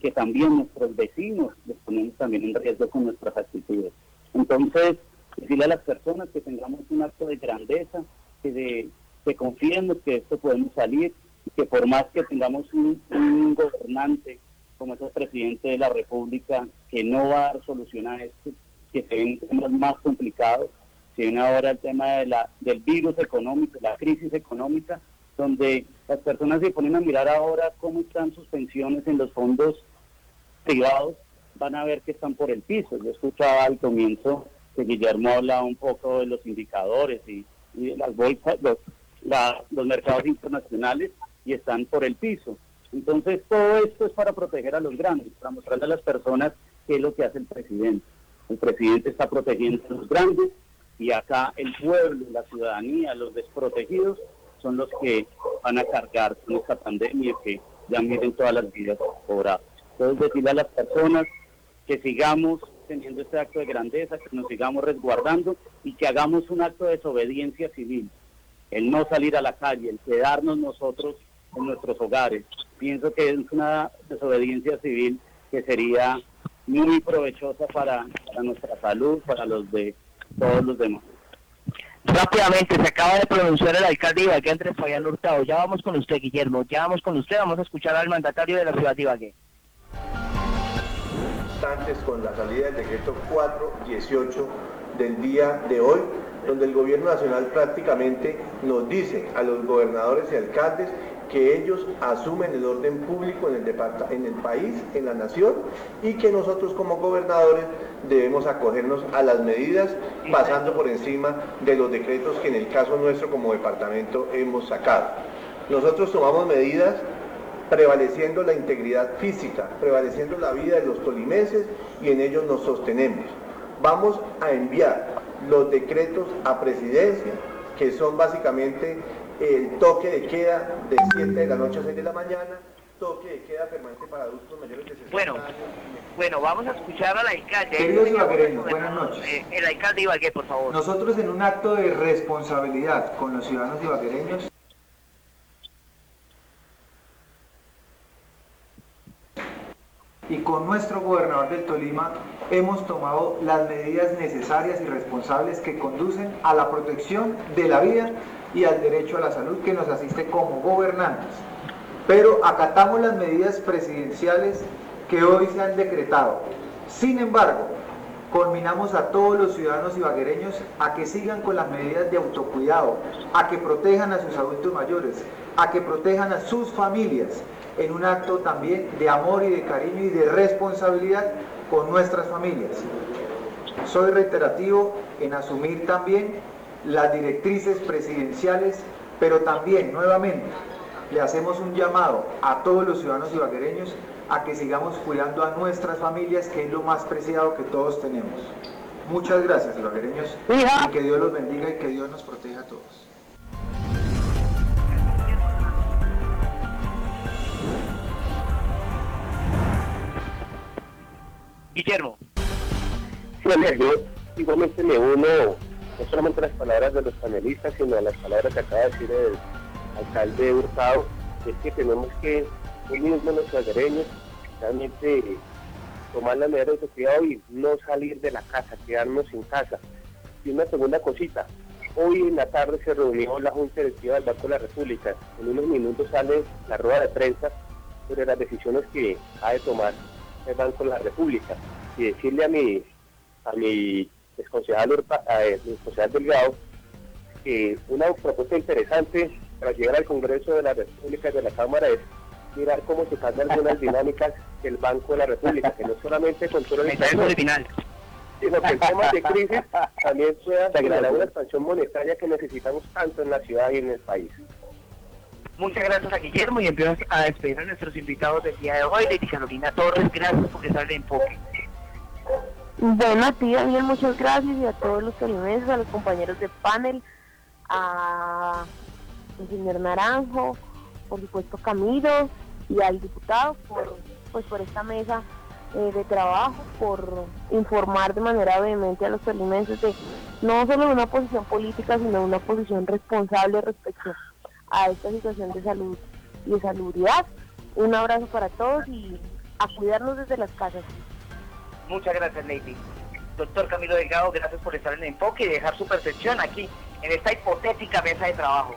que también nuestros vecinos les ponemos también en riesgo con nuestras actitudes. Entonces, decirle a las personas que tengamos un acto de grandeza, que, de, que confiemos que esto podemos salir, que por más que tengamos un, gobernante como es el presidente de la República, que no va a dar solución a esto, que se ven temas más complicados, se viene ahora el tema de la, del virus económico, la crisis económica, donde las personas se ponen a mirar ahora cómo están sus pensiones en los fondos privados, van a ver que están por el piso. Yo escuchaba al comienzo que Guillermo hablaba un poco de los indicadores y, las bolsas, los, los mercados internacionales y están por el piso. Entonces todo esto es para proteger a los grandes, para mostrarle a las personas qué es lo que hace el presidente. El presidente está protegiendo a los grandes y acá el pueblo, la ciudadanía, los desprotegidos son los que van a cargar con esta pandemia que ya miren todas las vidas cobradas. Entonces decirle a las personas que sigamos teniendo este acto de grandeza, que nos sigamos resguardando y que hagamos un acto de desobediencia civil. El no salir a la calle, el quedarnos nosotros en nuestros hogares. Pienso que es una desobediencia civil que sería muy provechosa para, para nuestra salud, para los de todos los demás. Rápidamente, se acaba de pronunciar el alcalde de Ibagué, Andrés Fabián Hurtado. Ya vamos con usted, Guillermo. Ya vamos con usted. Vamos a escuchar al mandatario de la ciudad de Ibagué. Antes con la salida del decreto 418 del día de hoy, donde el gobierno nacional prácticamente nos dice a los gobernadores y alcaldes que ellos asumen el orden público en el, país, en la nación, y que nosotros como gobernadores debemos acogernos a las medidas pasando por encima de los decretos que en el caso nuestro como departamento hemos sacado. Nosotros tomamos medidas prevaleciendo la integridad física, prevaleciendo la vida de los tolimenses y en ellos nos sostenemos. Vamos a enviar los decretos a presidencia, que son básicamente el toque de queda de 7 de la noche a 6 de la mañana, toque de queda permanente para adultos mayores de 60 Bueno, años. bueno, vamos a escuchar al alcalde. Queridos ibaguereños, buenas noches. Eh, el alcalde Ibagué, por favor. Nosotros en un acto de responsabilidad con los ciudadanos ibaguereños y con nuestro gobernador del Tolima hemos tomado las medidas necesarias y responsables que conducen a la protección de la vida y al derecho a la salud que nos asiste como gobernantes. Pero acatamos las medidas presidenciales que hoy se han decretado. Sin embargo, Conminamos a todos los ciudadanos ibaguereños a que sigan con las medidas de autocuidado, a que protejan a sus adultos mayores, a que protejan a sus familias, en un acto también de amor y de cariño y de responsabilidad con nuestras familias. Soy reiterativo en asumir también las directrices presidenciales, pero también nuevamente le hacemos un llamado a todos los ciudadanos ibaguereños a que sigamos cuidando a nuestras familias, que es lo más preciado que todos tenemos. Muchas gracias, ibaguereños, y que Dios los bendiga y que Dios nos proteja a todos. Guillermo. Sí, Daniel, yo igualmente me uno no solamente a las palabras de los panelistas, sino a las palabras que acaba de decir el alcalde Hurtado, es que tenemos que, hoy mismo los ibaguereños, realmente tomar las medidas de autocuidado y no salir de la casa, quedarnos en casa. Y una segunda cosita, hoy en la tarde se reunió la Junta Directiva del Banco de la República. En unos minutos sale la rueda de prensa sobre las decisiones que ha de tomar el Banco de la República. Y decirle a mi, a mi exconcejal, eh, Delgado que una propuesta interesante para llegar al Congreso de la República y de la Cámara es mirar cómo se cambian algunas dinámicas del Banco de la República, que no solamente controla inflación, subliminal. sino que en temas de crisis también pueda generar una expansión monetaria que necesitamos tanto en la ciudad y en el país. Muchas gracias a Guillermo y empiezo a despedir a nuestros invitados del día de hoy. Lady Carolina Torres, gracias por estar en enfoque. Bueno, a ti Daniel, muchas gracias y a todos los tolimenses, a los compañeros de panel, a señor Naranjo, por supuesto Camilo y al diputado por, pues, por esta mesa eh, de trabajo, por informar de manera vehemente a los tolimenses de no solo una posición política, sino una posición responsable respecto a esta situación de salud y de salubridad. Un abrazo para todos y a cuidarnos desde las casas. Muchas gracias, Lady. Doctor Camilo Delgado, gracias por estar en enfoque y dejar su percepción aquí, en esta hipotética mesa de trabajo.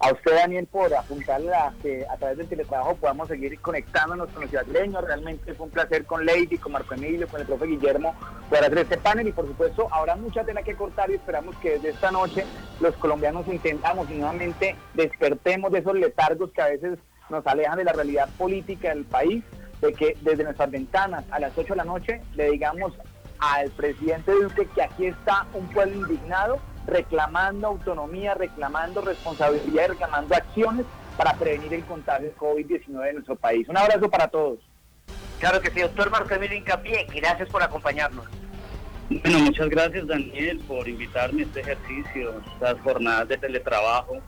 A usted, Daniel, por apuntarle a que a través del teletrabajo podamos seguir conectándonos con los ciudadanos. Realmente fue un placer con Lady, con Marco Emilio, con el profe Guillermo por hacer este panel y por supuesto habrá mucha tela que cortar y esperamos que desde esta noche los colombianos intentamos y nuevamente despertemos de esos letargos que a veces nos alejan de la realidad política del país, de que desde nuestras ventanas a las 8 de la noche le digamos al presidente Duque que aquí está un pueblo indignado reclamando autonomía, reclamando responsabilidad reclamando acciones para prevenir el contagio de COVID-19 en nuestro país. Un abrazo para todos. Claro que sí, doctor Marco Emilio Incapié, gracias por acompañarnos. Bueno, muchas gracias Daniel por invitarme a este ejercicio, estas jornadas de teletrabajo,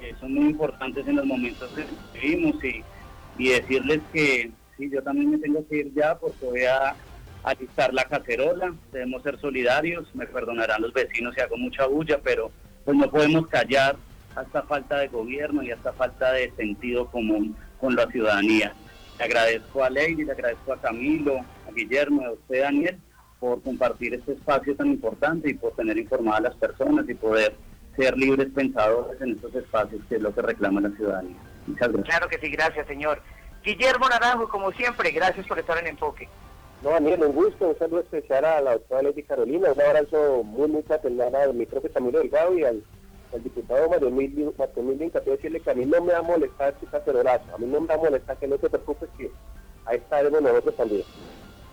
que son muy importantes en los momentos en que vivimos y, y decirles que sí, yo también me tengo que ir ya porque voy a alistar la cacerola, debemos ser solidarios, me perdonarán los vecinos si hago mucha bulla, pero pues no podemos callar a esta falta de gobierno y a esta falta de sentido común con la ciudadanía. Le agradezco a Lady, le agradezco a Camilo, a Guillermo, a usted Daniel, por compartir este espacio tan importante y por tener informadas a las personas y poder ser libres pensadores en estos espacios, que es lo que reclama la ciudadanía. Muchas gracias. Claro que sí, gracias, señor. Guillermo Naranjo, como siempre, gracias por estar en enfoque. No, Daniel, un gusto, un saludo especial a la doctora Lady Carolina, un abrazo muy, muy fraternal a mi profe Camilo Delgado y al, al diputado Mario Emilio, Incapié, decirle que a mí no me va a molestar su cacerolazo, a mí no me va a molestar, que no te preocupes que ahí estaremos nosotros también.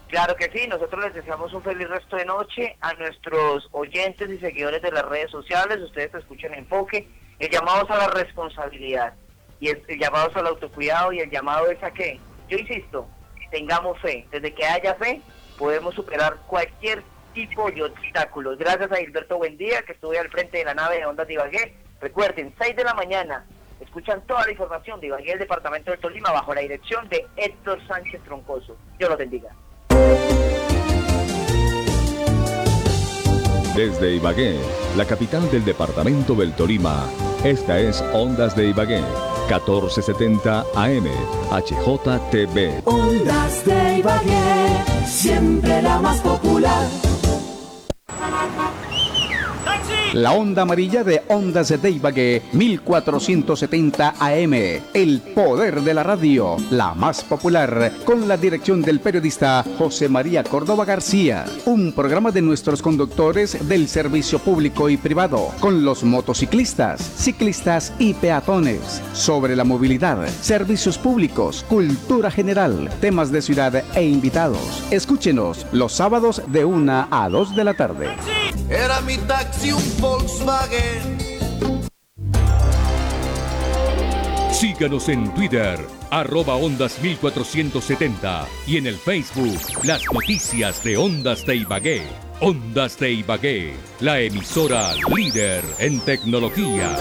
Claro que sí, nosotros les deseamos un feliz resto de noche a nuestros oyentes y seguidores de las redes sociales. Ustedes escuchan Enfoque El llamado es a la responsabilidad y el, el llamado es al autocuidado y el llamado es a que, yo insisto, tengamos fe. Desde que haya fe, podemos superar cualquier tipo de obstáculos. Gracias a Gilberto Buendía, que estuve al frente de la nave de Ondas de Ibagué. Recuerden, 6 de la mañana, escuchan toda la información de Ibagué, el departamento de Tolima, bajo la dirección de Héctor Sánchez Troncoso. Dios los bendiga. Desde Ibagué, la capital del departamento del Tolima, esta es Ondas de Ibagué, 1470 AM, HJTV. Ondas de Ibagué, siempre la más popular. La onda amarilla de Ondas de Ibagué, 1470 AM. El poder de la radio, la más popular, con la dirección del periodista José María Córdoba García. Un programa de nuestros conductores del servicio público y privado, con los motociclistas, ciclistas y peatones. Sobre la movilidad, servicios públicos, cultura general, temas de ciudad e invitados. Escúchenos los sábados de 1 a 2 de la tarde. Era mi taxi un Volkswagen. Síganos en Twitter, arroba Ondas 1470 y en el Facebook, las noticias de Ondas de Ibagué. Ondas de Ibagué, la emisora líder en tecnología.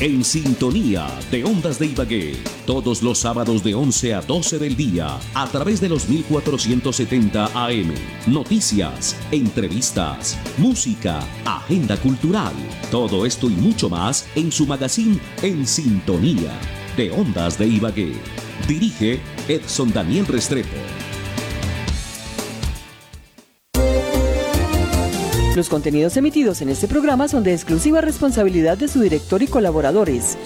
En sintonía de Ondas de Ibagué, todos los sábados de 11 a 12 del día, a través de los 1470 AM. Noticias, entrevistas, música, agenda cultural. Todo esto y mucho más en su magazine En Sintonía de Ondas de Ibagué. Dirige Edson Daniel Restrepo. Los contenidos emitidos en este programa son de exclusiva responsabilidad de su director y colaboradores